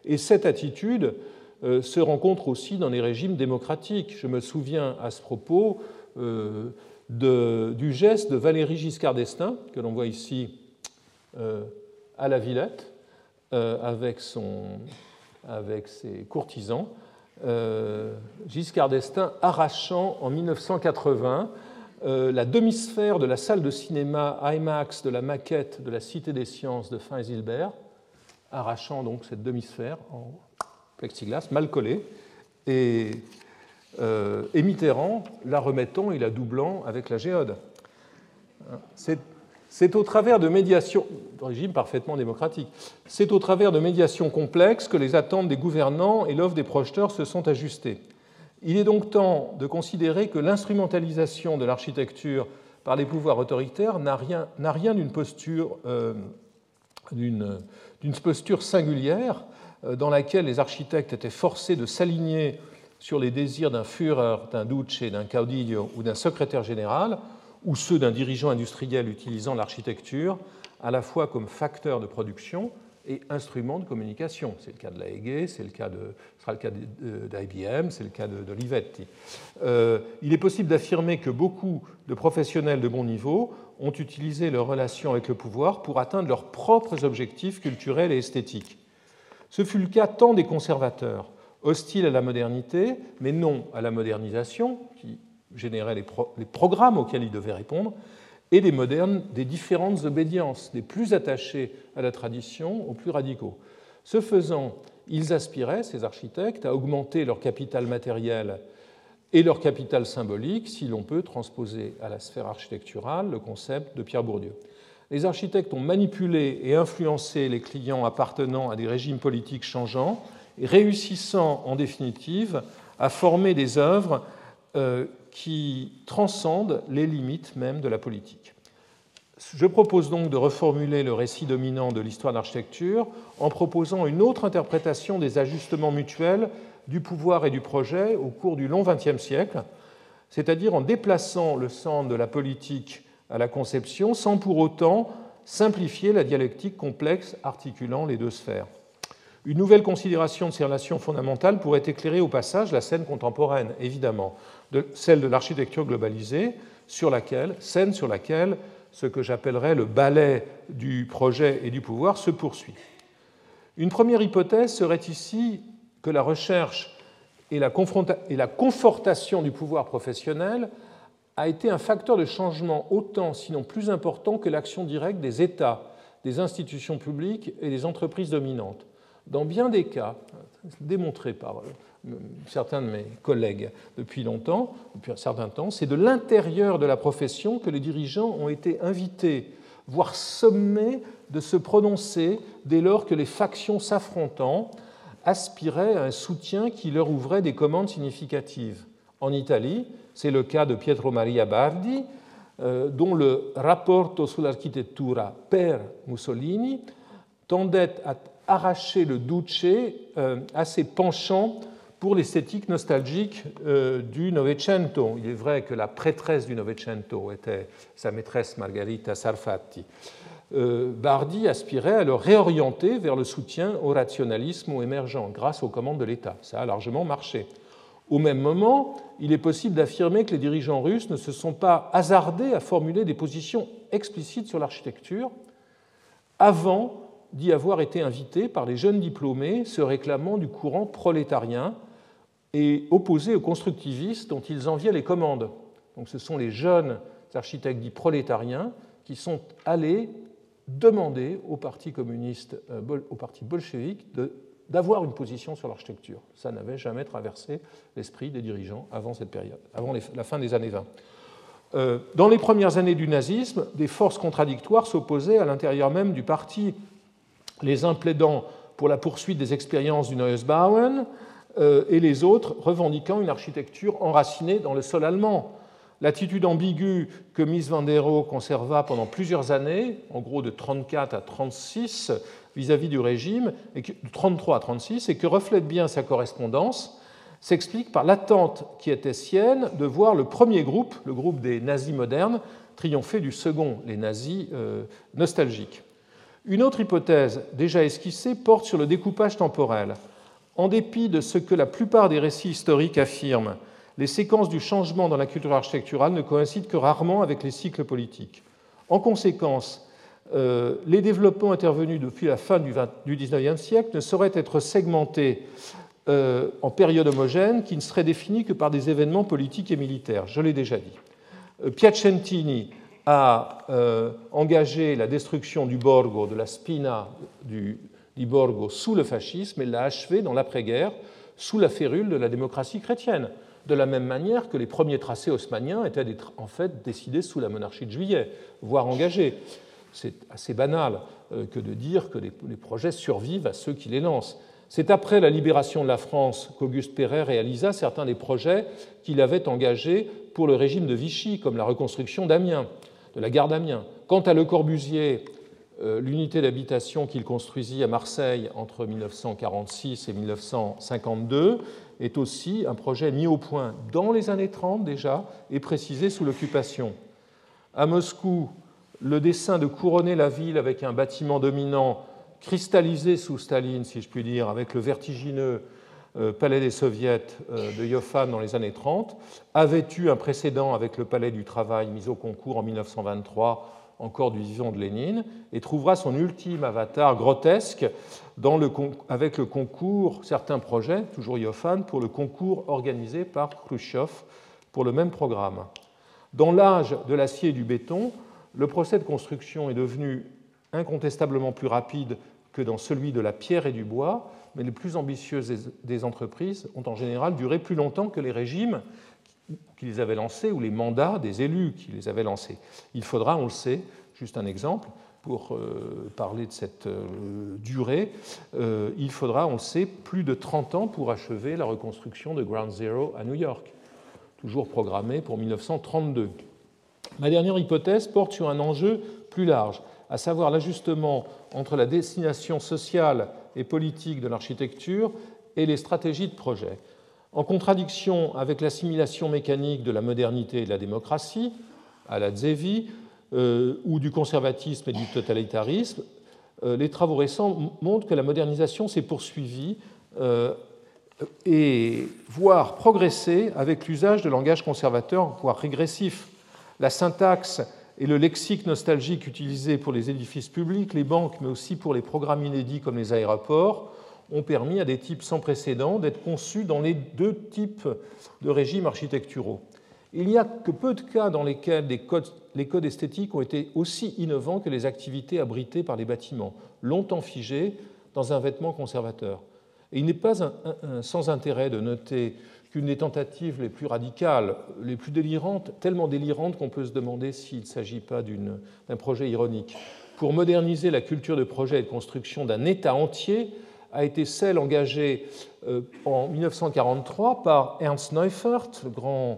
Et cette attitude euh, se rencontre aussi dans les régimes démocratiques. Je me souviens à ce propos euh, du geste de Valéry Giscard d'Estaing, que l'on voit ici euh, à la Villette, avec, son, avec ses courtisans, euh, Giscard d'Estaing arrachant en 1980 euh, la demi-sphère de la salle de cinéma IMAX de la maquette de la Cité des Sciences de Fin Hilbert, arrachant donc cette demi-sphère en plexiglas mal collée, et, et Mitterrand la remettant et la doublant avec la géode. C'est au travers de médiations, régime parfaitement démocratique, c'est au travers de médiations complexes que les attentes des gouvernants et l'offre des projeteurs se sont ajustées. Il est donc temps de considérer que l'instrumentalisation de l'architecture par les pouvoirs autoritaires n'a rien, rien d'une posture, euh, d'une posture singulière euh, dans laquelle les architectes étaient forcés de s'aligner sur les désirs d'un Führer, d'un Duce, d'un Caudillo ou d'un secrétaire général, ou ceux d'un dirigeant industriel utilisant l'architecture à la fois comme facteur de production et instrument de communication. C'est le cas de la Hege, c'est le cas de, ce sera le cas d'IBM, c'est le cas de, de Livetti. Euh, il est possible d'affirmer que beaucoup de professionnels de bon niveau ont utilisé leurs relations avec le pouvoir pour atteindre leurs propres objectifs culturels et esthétiques. Ce fut le cas tant des conservateurs, hostiles à la modernité, mais non à la modernisation, qui générait les, les programmes auxquels ils devaient répondre, et des modernes des différentes obédiences, des plus attachés à la tradition aux plus radicaux. Ce faisant, ils aspiraient, ces architectes, à augmenter leur capital matériel et leur capital symbolique, si l'on peut transposer à la sphère architecturale le concept de Pierre Bourdieu. Les architectes ont manipulé et influencé les clients appartenant à des régimes politiques changeants, réussissant en définitive à former des œuvres euh, qui transcendent les limites même de la politique. Je propose donc de reformuler le récit dominant de l'histoire d'architecture en proposant une autre interprétation des ajustements mutuels du pouvoir et du projet au cours du long XXe siècle, c'est-à-dire en déplaçant le centre de la politique à la conception sans pour autant simplifier la dialectique complexe articulant les deux sphères. Une nouvelle considération de ces relations fondamentales pourrait éclairer au passage la scène contemporaine, évidemment, celle de l'architecture globalisée, sur laquelle, scène sur laquelle ce que j'appellerais le ballet du projet et du pouvoir se poursuit. Une première hypothèse serait ici que la recherche et la, et la confortation du pouvoir professionnel a été un facteur de changement autant, sinon plus important que l'action directe des États, des institutions publiques et des entreprises dominantes. Dans bien des cas, démontré par euh, certains de mes collègues depuis longtemps, depuis un certain temps, c'est de l'intérieur de la profession que les dirigeants ont été invités, voire sommés, de se prononcer dès lors que les factions s'affrontant aspiraient à un soutien qui leur ouvrait des commandes significatives. En Italie, c'est le cas de Pietro Maria Bardi, euh, dont le Rapporto sull'architettura per Mussolini tendait à arracher le Duce euh, à ses penchants pour l'esthétique nostalgique euh, du Novecento. Il est vrai que la prêtresse du Novecento était sa maîtresse Margherita Sarfatti. Euh, Bardi aspirait à le réorienter vers le soutien au rationalisme émergent grâce aux commandes de l'État. Ça a largement marché. Au même moment, il est possible d'affirmer que les dirigeants russes ne se sont pas hasardés à formuler des positions explicites sur l'architecture avant d'y avoir été invité par les jeunes diplômés se réclamant du courant prolétarien et opposés aux constructivistes dont ils enviaient les commandes. Donc ce sont les jeunes architectes dits prolétariens qui sont allés demander au Parti communiste, euh, au Parti bolchevique, d'avoir une position sur l'architecture. Ça n'avait jamais traversé l'esprit des dirigeants avant cette période, avant la fin des années 20. Euh, dans les premières années du nazisme, des forces contradictoires s'opposaient à l'intérieur même du parti les uns plaidant pour la poursuite des expériences du Neues euh, et les autres revendiquant une architecture enracinée dans le sol allemand. L'attitude ambiguë que Mies van der Rohe conserva pendant plusieurs années, en gros de 34 à 36 vis-à-vis du régime, et de 33 à 36, et que reflète bien sa correspondance, s'explique par l'attente qui était sienne de voir le premier groupe, le groupe des nazis modernes, triompher du second, les nazis euh, nostalgiques. Une autre hypothèse déjà esquissée porte sur le découpage temporel. En dépit de ce que la plupart des récits historiques affirment, les séquences du changement dans la culture architecturale ne coïncident que rarement avec les cycles politiques. En conséquence, euh, les développements intervenus depuis la fin du, XIXe siècle ne sauraient être segmentés euh, en période homogène qui ne serait définie que par des événements politiques et militaires. Je l'ai déjà dit. Euh, Piacentini a euh, engagé la destruction du Borgo, de la spina du, Borgo sous le fascisme et l'a achevé dans l'après-guerre sous la férule de la démocratie chrétienne, de la même manière que les premiers tracés haussmanniens étaient en fait décidés sous la monarchie de juillet, voire engagés. C'est assez banal euh, que de dire que les projets survivent à ceux qui les lancent. C'est après la libération de la France qu'Auguste Perret réalisa certains des projets qu'il avait engagés pour le régime de Vichy, comme la reconstruction d'Amiens, de la gare d'Amiens. Quant à Le Corbusier, euh, l'unité d'habitation qu'il construisit à Marseille entre 1946 et 1952 est aussi un projet mis au point dans les années 30 déjà et précisé sous l'occupation. À Moscou, le dessin de couronner la ville avec un bâtiment dominant cristallisé sous Staline, si je puis dire, avec le vertigineux palais des soviets euh, de Yofan dans les années 30, avait eu un précédent avec le palais du travail mis au concours en 1923, encore du vivant de Lénine, et trouvera son ultime avatar grotesque avec le concours, certains projets, toujours Yofan, pour le concours organisé par Khrushchev pour le même programme. Dans l'âge de l'acier et du béton, le procès de construction est devenu incontestablement plus rapide que dans celui de la pierre et du bois, mais les plus ambitieuses des entreprises ont en général duré plus longtemps que les régimes qui les avaient lancés ou les mandats des élus qui les avaient lancés. Il faudra, on le sait, juste un exemple, pour euh, parler de cette euh, durée, euh, il faudra, on le sait, plus de 30 ans pour achever la reconstruction de Ground Zero à New York, toujours programmée pour 1932. Ma dernière hypothèse porte sur un enjeu plus large, à savoir l'ajustement entre la destination sociale et politique de l'architecture et les stratégies de projet. En contradiction avec l'assimilation mécanique de la modernité et de la démocratie, à la Zevi, euh, ou du conservatisme et du totalitarisme, euh, les travaux récents montrent que la modernisation s'est poursuivie euh, et voire progressé avec l'usage de langage conservateur, voire régressif. La syntaxe et le lexique nostalgique utilisé pour les édifices publics, les banques, mais aussi pour les programmes inédits comme les aéroports, ont permis à des types sans précédent d'être conçus dans les deux types de régimes architecturaux. Il n'y a que peu de cas dans lesquels les codes, esthétiques ont été aussi innovants que les activités abritées par les bâtiments, longtemps figés dans un vêtement conservateur. Et il n'est pas sans intérêt de noter qu'une des tentatives les plus radicales, les plus délirantes, tellement délirantes qu'on peut se demander s'il ne s'agit pas d'un projet ironique, pour moderniser la culture de projet et de construction d'un État entier, a été celle engagée euh, en 1943 par Ernst Neufert, euh,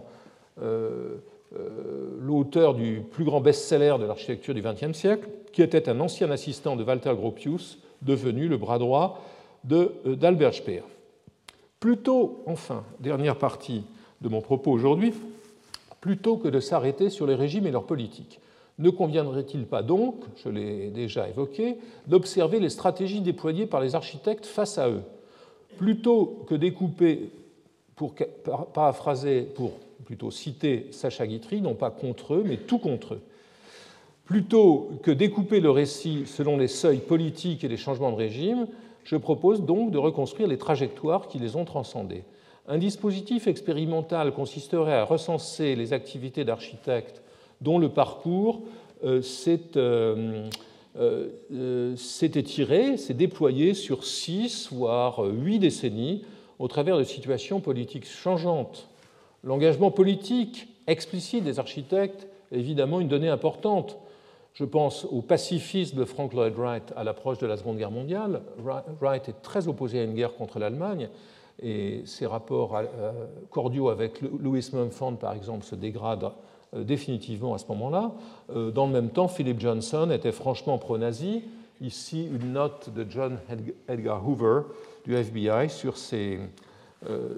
euh, l'auteur du plus grand best-seller de l'architecture du XXe siècle, qui était un ancien assistant de Walter Gropius, devenu le bras droit d'Albert Speer. Plutôt, enfin, dernière partie de mon propos aujourd'hui, plutôt que de s'arrêter sur les régimes et leurs politiques, ne conviendrait-il pas donc, je l'ai déjà évoqué, d'observer les stratégies déployées par les architectes face à eux Plutôt que découper, pour paraphraser, pour plutôt citer Sacha Guitry, non pas contre eux, mais tout contre eux. Plutôt que découper le récit selon les seuils politiques et les changements de régime, je propose donc de reconstruire les trajectoires qui les ont transcendées. Un dispositif expérimental consisterait à recenser les activités d'architectes dont le parcours euh, euh, euh, s'est étiré, s'est déployé sur six, voire huit décennies au travers de situations politiques changeantes. L'engagement politique explicite des architectes est évidemment une donnée importante. Je pense au pacifisme de Frank Lloyd Wright à l'approche de la Seconde Guerre mondiale. Wright est très opposé à une guerre contre l'Allemagne et ses rapports euh, cordiaux avec Louis Mumford, par exemple, se dégradent euh, définitivement à ce moment-là. Euh, dans le même temps, Philip Johnson était franchement pro-nazi. Ici, une note de John Edgar Hoover du FBI sur ses,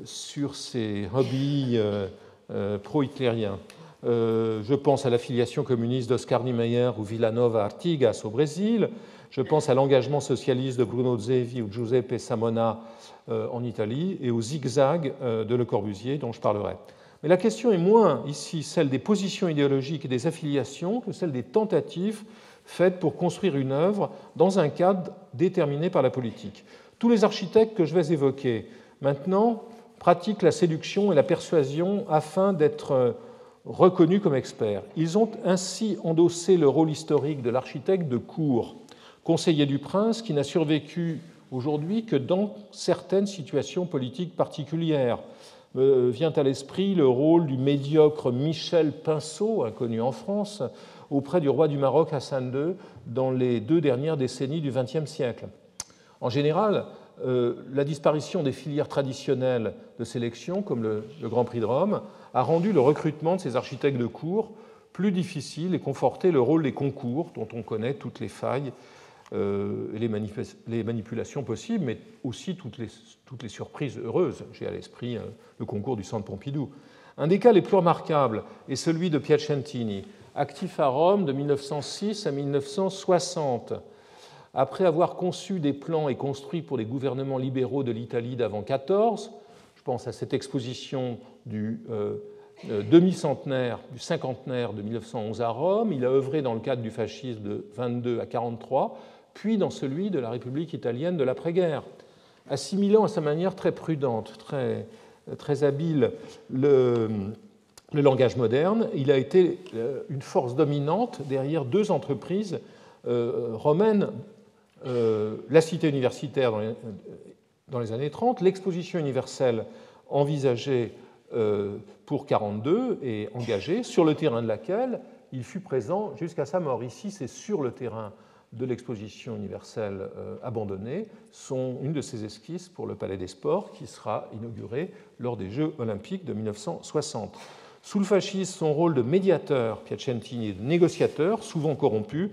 sur ses hobbies pro-hitlériens. Euh, je pense à l'affiliation communiste d'Oscar Niemeyer ou Villanova Artigas au Brésil. Je pense à l'engagement socialiste de Bruno Zevi ou Giuseppe Samona euh, en Italie et au zigzag euh, de Le Corbusier dont je parlerai. Mais la question est moins ici celle des positions idéologiques et des affiliations que celle des tentatives faites pour construire une œuvre dans un cadre déterminé par la politique. Tous les architectes que je vais évoquer maintenant pratiquent la séduction et la persuasion afin d'être reconnus comme experts. Ils ont ainsi endossé le rôle historique de l'architecte de cour, conseiller du prince, qui n'a survécu aujourd'hui que dans certaines situations politiques particulières. Me vient à l'esprit le rôle du médiocre Michel Pinceau, inconnu en France, auprès du roi du Maroc Hassan II dans les deux dernières décennies du XXe siècle. En général, la disparition des filières traditionnelles de sélection, comme le, Grand Prix de Rome, a rendu le recrutement de ces architectes de cours plus difficile et conforté le rôle des concours, dont on connaît toutes les failles euh, et les, manipulations possibles, mais aussi toutes les, surprises heureuses. J'ai à l'esprit euh, le concours du Centre Pompidou. Un des cas les plus remarquables est celui de Piacentini, actif à Rome de 1906 à 1960. Après avoir conçu des plans et construit pour les gouvernements libéraux de l'Italie d'avant 14, je pense à cette exposition du euh, demi-centenaire, du cinquantenaire de 1911 à Rome, il a œuvré dans le cadre du fascisme de 22 à 43, puis dans celui de la République italienne de l'après-guerre, assimilant à sa manière très prudente, très, très habile le, le, langage moderne, il a été euh, une force dominante derrière deux entreprises euh, romaines, euh, la cité universitaire dans les, années 30, l'exposition universelle envisagée pour 42 et engagée, sur le terrain de laquelle il fut présent jusqu'à sa mort. Ici, c'est sur le terrain de l'exposition universelle euh, abandonnée sont une de ses esquisses pour le Palais des Sports qui sera inauguré lors des Jeux olympiques de 1960. Sous le fascisme, son rôle de médiateur, Piacentini, et de négociateur, souvent corrompu,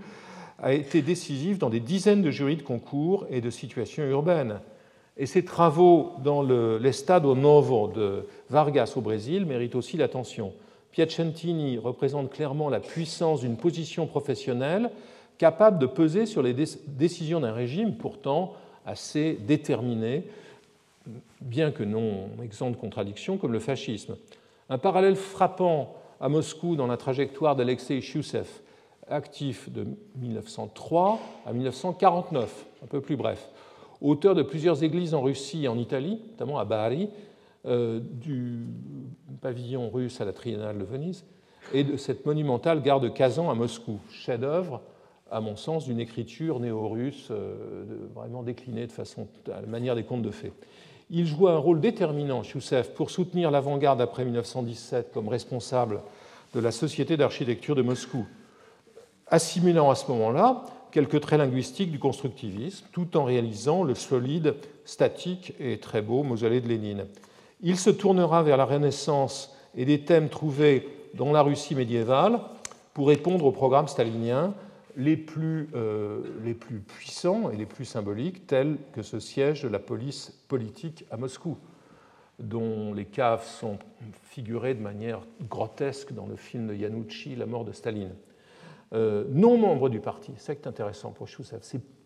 a été décisif dans des dizaines de jurys de concours et de situations urbaines. Et ses travaux dans l'Estado Novo de Vargas au Brésil méritent aussi l'attention. Piacentini représente clairement la puissance d'une position professionnelle capable de peser sur les décisions d'un régime pourtant assez déterminé, bien que non exempt de contradictions, comme le fascisme. Un parallèle frappant à Moscou dans la trajectoire d'Alexei Chousev, actif de 1903 à 1949, un peu plus bref, auteur de plusieurs églises en Russie et en Italie, notamment à Bari, euh, du pavillon russe à la Triennale de Venise, et de cette monumentale gare de Kazan à Moscou, chef-d'œuvre à mon sens, d'une écriture néo-russe euh, vraiment déclinée de façon à la manière des contes de fées. Il joua un rôle déterminant, Youssef, pour soutenir l'avant-garde après 1917 comme responsable de la Société d'architecture de Moscou, assimilant à ce moment-là quelques traits linguistiques du constructivisme, tout en réalisant le solide, statique et très beau mausolée de Lénine. Il se tournera vers la Renaissance et des thèmes trouvés dans la Russie médiévale pour répondre au programme stalinien les plus, euh, les plus puissants et les plus symboliques, tels que ce siège de la police politique à Moscou, dont les caves sont figurées de manière grotesque dans le film de Yanucci, La mort de Staline. Euh, non membre du parti, c'est ça qui est intéressant pour Chousev,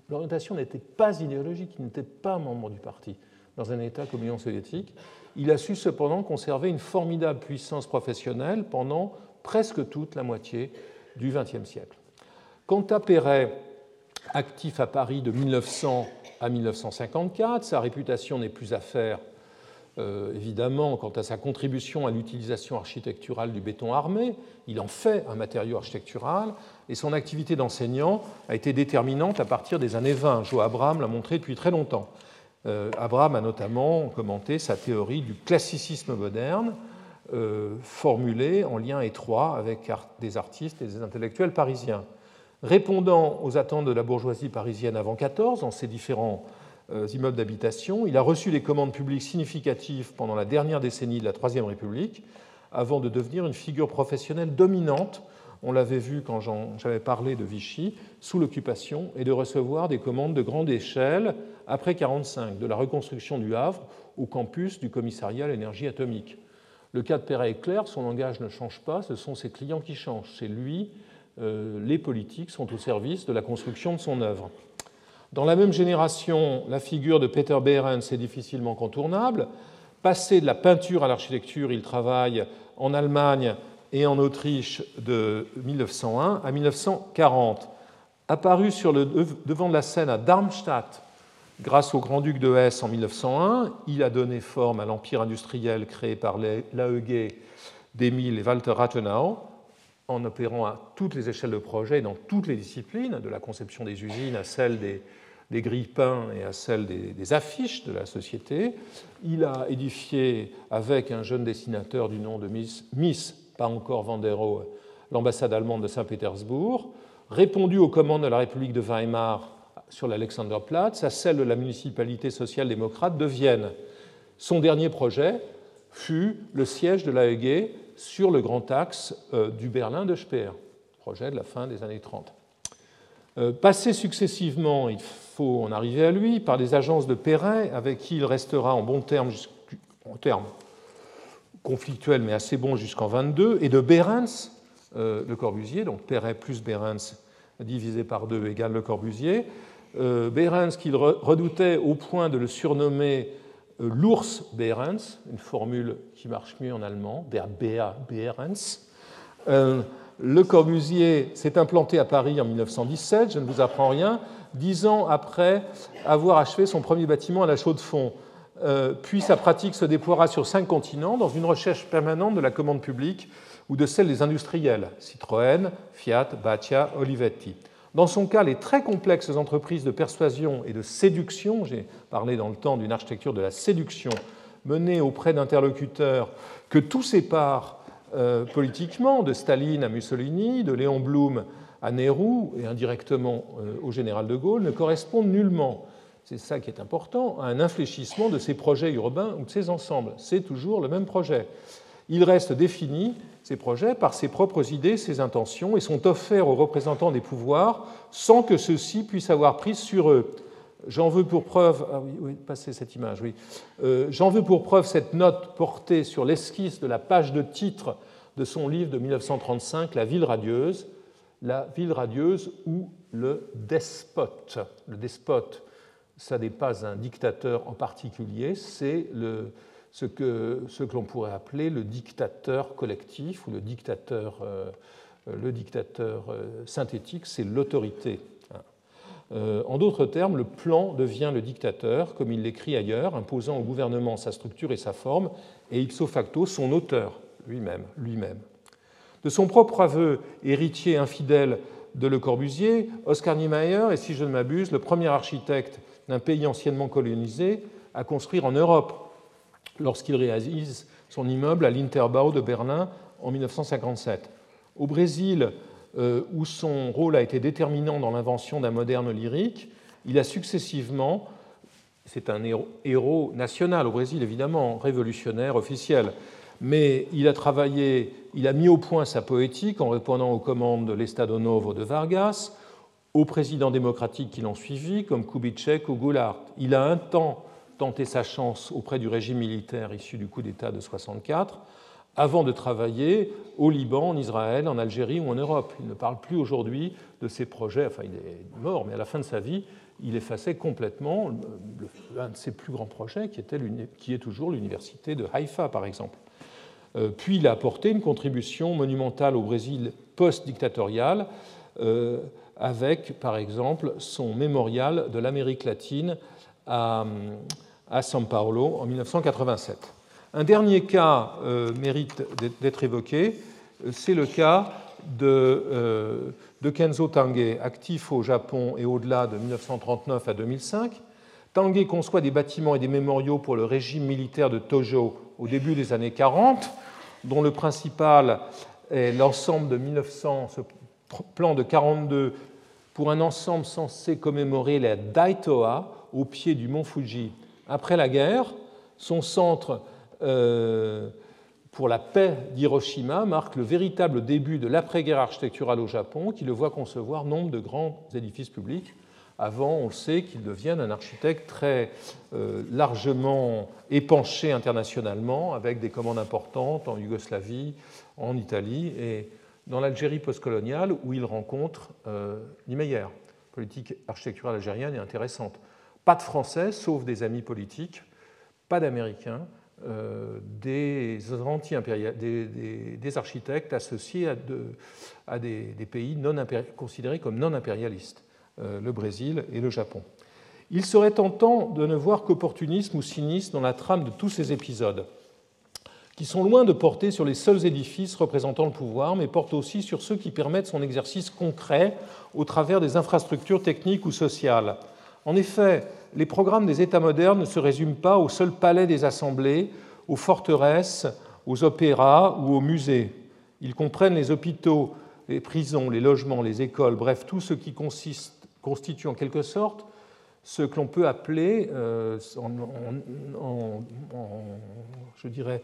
l'orientation n'était pas idéologique, il n'était pas membre du parti dans un État comme l'Union soviétique. Il a su cependant conserver une formidable puissance professionnelle pendant presque toute la moitié du XXe siècle. Quant à Perret, actif à Paris de 1900 à 1954, sa réputation n'est plus à faire, euh, évidemment, quant à sa contribution à l'utilisation architecturale du béton armé. Il en fait un matériau architectural et son activité d'enseignant a été déterminante à partir des années 20. Joe Abraham l'a montré depuis très longtemps. Euh, Abraham a notamment commenté sa théorie du classicisme moderne, euh, formulée en lien étroit avec des artistes et des intellectuels parisiens. Répondant aux attentes de la bourgeoisie parisienne avant 14 dans ses différents immeubles d'habitation, il a reçu des commandes publiques significatives pendant la dernière décennie de la Troisième République, avant de devenir une figure professionnelle dominante, on l'avait vu quand j'avais parlé de Vichy, sous l'occupation, et de recevoir des commandes de grande échelle après 1945, de la reconstruction du Havre au campus du commissariat à l'énergie atomique. Le cas de Perret est clair, son langage ne change pas, ce sont ses clients qui changent. C'est lui euh, les politiques sont au service de la construction de son œuvre. Dans la même génération, la figure de Peter Behrens est difficilement contournable. Passé de la peinture à l'architecture, il travaille en Allemagne et en Autriche de 1901 à 1940. Apparu devant de la scène à Darmstadt grâce au grand-duc de Hesse en 1901, il a donné forme à l'empire industriel créé par l'AEG d'Emile et Walter Rathenau en opérant à toutes les échelles de projet et dans toutes les disciplines, de la conception des usines à celle des, des grilles peints et à celle des, affiches de la société. Il a édifié avec un jeune dessinateur du nom de Miss, pas encore Van der l'ambassade allemande de Saint-Pétersbourg, répondu aux commandes de la République de Weimar sur l'Alexanderplatz à celle de la municipalité social-démocrate de Vienne. Son dernier projet fut le siège de l'AEG sur le grand axe euh, du Berlin de Speer, projet de la fin des années 30. Euh, passé successivement, il faut en arriver à lui, par des agences de Perret, avec qui il restera en bons termes, en termes conflictuels mais assez bons jusqu'en 22, et de Behrens, euh, le Corbusier, donc Perret plus Behrens divisé par deux égale le Corbusier. Euh, Behrens qu'il redoutait au point de le surnommer l'ours Behrens, une formule qui marche mieux en allemand, der Bea Behrens. Euh, le Corbusier s'est implanté à Paris en 1917, je ne vous apprends rien, dix ans après avoir achevé son premier bâtiment à la Chaux-de-Fonds. puis sa pratique se déploiera sur cinq continents dans une recherche permanente de la commande publique ou de celle des industriels, Citroën, Fiat, Batia, Olivetti. Dans son cas, les très complexes entreprises de persuasion et de séduction, j'ai parlé dans le temps d'une architecture de la séduction, menée auprès d'interlocuteurs que tout sépare euh, politiquement, de Staline à Mussolini, de Léon Blum à Nehru et indirectement euh, au général de Gaulle, ne correspondent nullement, c'est ça qui est important, à un infléchissement de ces projets urbains ou de ces ensembles. C'est toujours le même projet. Il reste défini ces projets par ses propres idées, ses intentions, et sont offerts aux représentants des pouvoirs sans que ceux-ci puissent avoir prise sur eux. J'en veux pour preuve, ah oui, passez cette image. Euh, j'en veux pour preuve cette note portée sur l'esquisse de la page de titre de son livre de 1935, La ville radieuse, la ville radieuse ou le despote. Le despote, ça n'est pas un dictateur en particulier, c'est ce que, ce que l'on pourrait appeler le dictateur collectif ou le dictateur, euh, le dictateur euh, synthétique, c'est l'autorité. Euh, en d'autres termes, le plan devient le dictateur, comme il l'écrit ailleurs, imposant au gouvernement sa structure et sa forme, et ipso facto son auteur lui-même. Lui-même. De son propre aveu, héritier infidèle de Le Corbusier, Oscar Niemeyer est, si je ne m'abuse, le premier architecte d'un pays anciennement colonisé à construire en Europe lorsqu'il réalise son immeuble à l'Interbau de Berlin en 1957. Au Brésil, où son rôle a été déterminant dans l'invention d'un moderne lyrique, il a successivement, c'est un héros national au Brésil évidemment, révolutionnaire, officiel, mais il a travaillé, il a mis au point sa poétique en répondant aux commandes de l'Estado Novo de Vargas, aux présidents démocratiques qui l'ont suivi, comme Kubitschek ou Goulart. Il a un temps tenter sa chance auprès du régime militaire issu du coup d'État de 64, avant de travailler au Liban, en Israël, en Algérie ou en Europe. Il ne parle plus aujourd'hui de ses projets, enfin il est mort, mais à la fin de sa vie, il effaçait complètement l'un de ses plus grands projets, qui, était, qui est toujours l'université de Haïfa, par exemple. Euh, puis il a apporté une contribution monumentale au Brésil post-dictatorial, euh, avec, par exemple, son mémorial de l'Amérique latine à, à São Paulo en 1987. Un dernier cas euh, mérite d'être évoqué, c'est le cas de, euh, Kenzo Tange, actif au Japon et au-delà de 1939 à 2005. Tange conçoit des bâtiments et des mémoriaux pour le régime militaire de Tojo au début des années 40, dont le principal est l'ensemble de 1900, ce plan de 42 pour un ensemble censé commémorer la Daitoa au pied du mont Fuji après la guerre, son centre euh, pour la paix d'Hiroshima marque le véritable début de l'après-guerre architecturale au Japon, qui le voit concevoir nombre de grands édifices publics. Avant, on le sait, qu'il devienne un architecte très euh, largement épanché internationalement, avec des commandes importantes en Yougoslavie, en Italie et dans l'Algérie postcoloniale, où il rencontre euh, Niemeyer. Politique architecturale algérienne est intéressante. Pas de Français, sauf des amis politiques, pas d'Américains, euh, des, anti des, des, architectes associés à, des, pays non considérés comme non impérialistes, euh, le Brésil et le Japon. Il serait tentant de ne voir qu'opportunisme ou cynisme dans la trame de tous ces épisodes, qui sont loin de porter sur les seuls édifices représentant le pouvoir, mais portent aussi sur ceux qui permettent son exercice concret au travers des infrastructures techniques ou sociales. En effet, les programmes des États modernes ne se résument pas au seul palais des assemblées, aux forteresses, aux opéras ou aux musées. Ils comprennent les hôpitaux, les prisons, les logements, les écoles, bref, tout ce qui constitue en quelque sorte ce que l'on peut appeler, je dirais,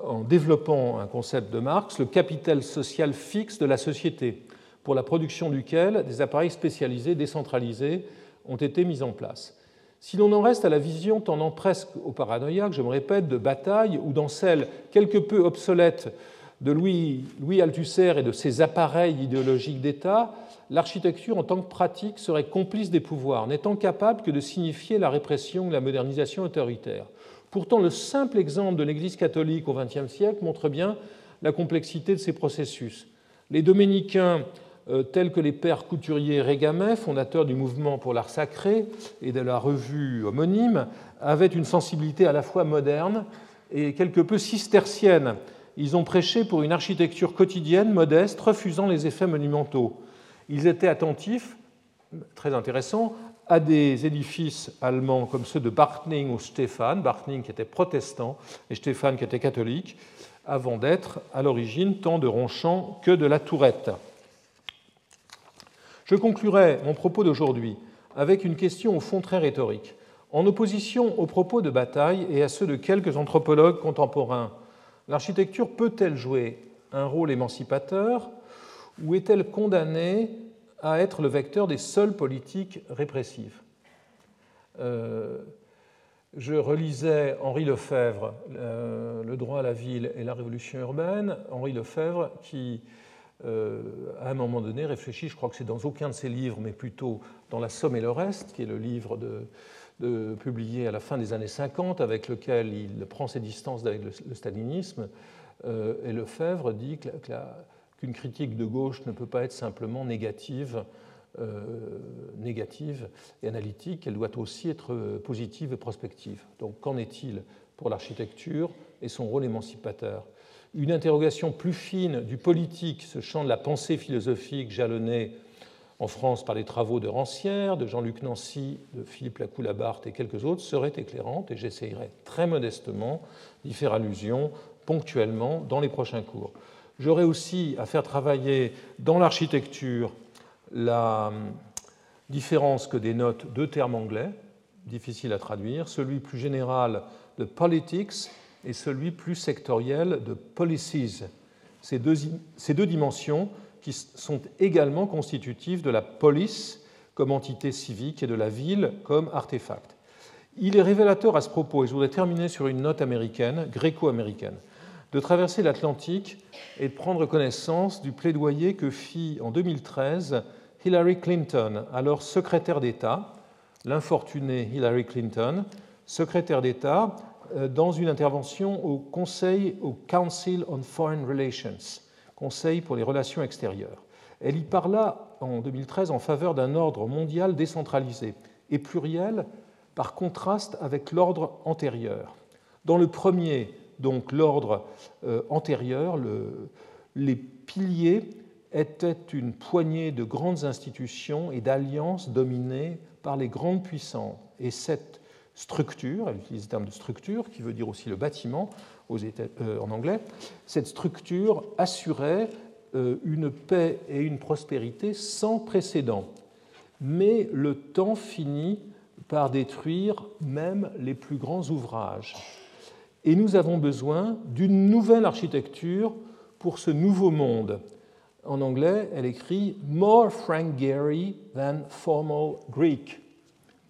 en développant un concept de Marx, le capital social fixe de la société, pour la production duquel des appareils spécialisés décentralisés ont été mis en place. Si l'on en reste à la vision tendant presque au paranoïaque, je me répète, de bataille, ou dans celle quelque peu obsolète de Louis, Althusser et de ses appareils idéologiques d'État, l'architecture en tant que pratique serait complice des pouvoirs, n'étant capable que de signifier la répression ou la modernisation autoritaire. Pourtant, le simple exemple de l'Église catholique au XXe siècle montre bien la complexité de ces processus. Les dominicains, tels que les pères couturiers Régamet, fondateurs du mouvement pour l'art sacré et de la revue homonyme, avaient une sensibilité à la fois moderne et quelque peu cistercienne. Ils ont prêché pour une architecture quotidienne, modeste, refusant les effets monumentaux. Ils étaient attentifs, très intéressant, à des édifices allemands comme ceux de Bartning ou Stephan, Bartning qui était protestant et Stephan qui était catholique, avant d'être à l'origine tant de Ronchamp que de la Tourette. Je conclurai mon propos d'aujourd'hui avec une question au fond très rhétorique. En opposition aux propos de Bataille et à ceux de quelques anthropologues contemporains, l'architecture peut-elle jouer un rôle émancipateur ou est-elle condamnée à être le vecteur des seules politiques répressives. Euh, je relisais Henri Lefebvre, euh, Le droit à la ville et la révolution urbaine. Henri Lefebvre qui, à un moment donné, réfléchit, je crois que c'est dans aucun de ses livres, mais plutôt dans La Somme et le reste, qui est le livre publié à la fin des années 50, avec lequel il prend ses distances avec le, stalinisme. et Lefebvre dit qu'une critique de gauche ne peut pas être simplement négative, euh, négative et analytique, elle doit aussi être euh, positive et prospective. Donc qu'en est-il pour l'architecture et son rôle émancipateur? Une interrogation plus fine du politique, ce champ de la pensée philosophique jalonné en France par les travaux de Rancière, de Jean-Luc Nancy, de Philippe Lacoue-Labarthe et quelques autres, serait éclairante et j'essayerai très modestement d'y faire allusion ponctuellement dans les prochains cours. J'aurais aussi à faire travailler dans l'architecture la hum, différence que dénotent deux termes anglais, difficiles à traduire, celui plus général de politics et celui plus sectoriel de policies. Ces deux, ces deux dimensions qui sont également constitutives de la police comme entité civique et de la ville comme artefact. Il est révélateur à ce propos, et je voudrais terminer sur une note américaine, gréco-américaine, de traverser l'Atlantique et de prendre connaissance du plaidoyer que fit en 2013 Hillary Clinton, alors secrétaire d'État, l'infortunée Hillary Clinton, secrétaire d'État, dans une intervention au Conseil, au Council on Foreign Relations, Conseil pour les relations extérieures. Elle y parla en 2013 en faveur d'un ordre mondial décentralisé et pluriel par contraste avec l'ordre antérieur. Dans le premier, donc l'ordre euh, antérieur, les piliers étaient une poignée de grandes institutions et d'alliances dominées par les grandes puissances. Et cette structure, elle utilise le terme de structure, qui veut dire aussi le bâtiment euh, en anglais, cette structure assurait euh, une paix et une prospérité sans précédent. Mais le temps finit par détruire même les plus grands ouvrages. Et nous avons besoin d'une nouvelle architecture pour ce nouveau monde. En anglais, elle écrit More Frank Gehry than formal Greek,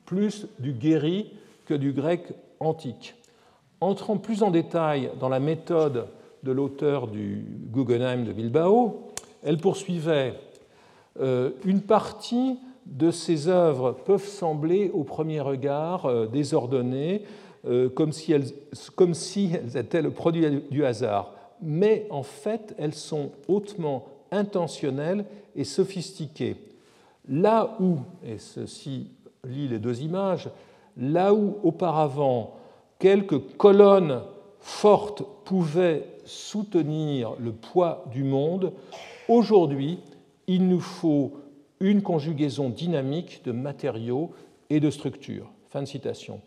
plus du Gehry que du grec antique. Entrant plus en détail dans la méthode de l'auteur du Guggenheim de Bilbao, elle poursuivait euh, une partie de ses œuvres peuvent sembler au premier regard euh, désordonnées, euh, comme si, elles, comme si elles étaient le produit du hasard. Mais en fait, elles sont hautement intentionnelles et sophistiquées. Là où, et ceci lit les deux images, là où auparavant quelques colonnes fortes pouvaient soutenir le poids du monde, aujourd'hui, il nous faut une conjugaison dynamique de matériaux et de structures. Fin de citation.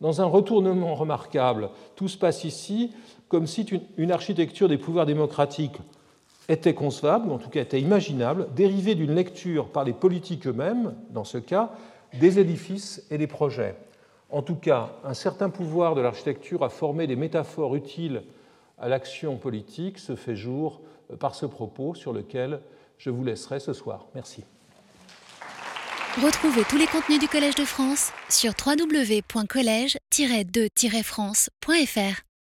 Dans un retournement remarquable, tout se passe ici comme si une architecture des pouvoirs démocratiques était concevable, ou en tout cas était imaginable, dérivé d'une lecture par les politiques eux-mêmes, dans ce cas, des édifices et des projets. En tout cas, un certain pouvoir de l'architecture à former des métaphores utiles à l'action politique se fait jour euh, par ce propos sur lequel je vous laisserai ce soir. Merci. Retrouvez tous les contenus du Collège de France sur www.colège-2-france.fr.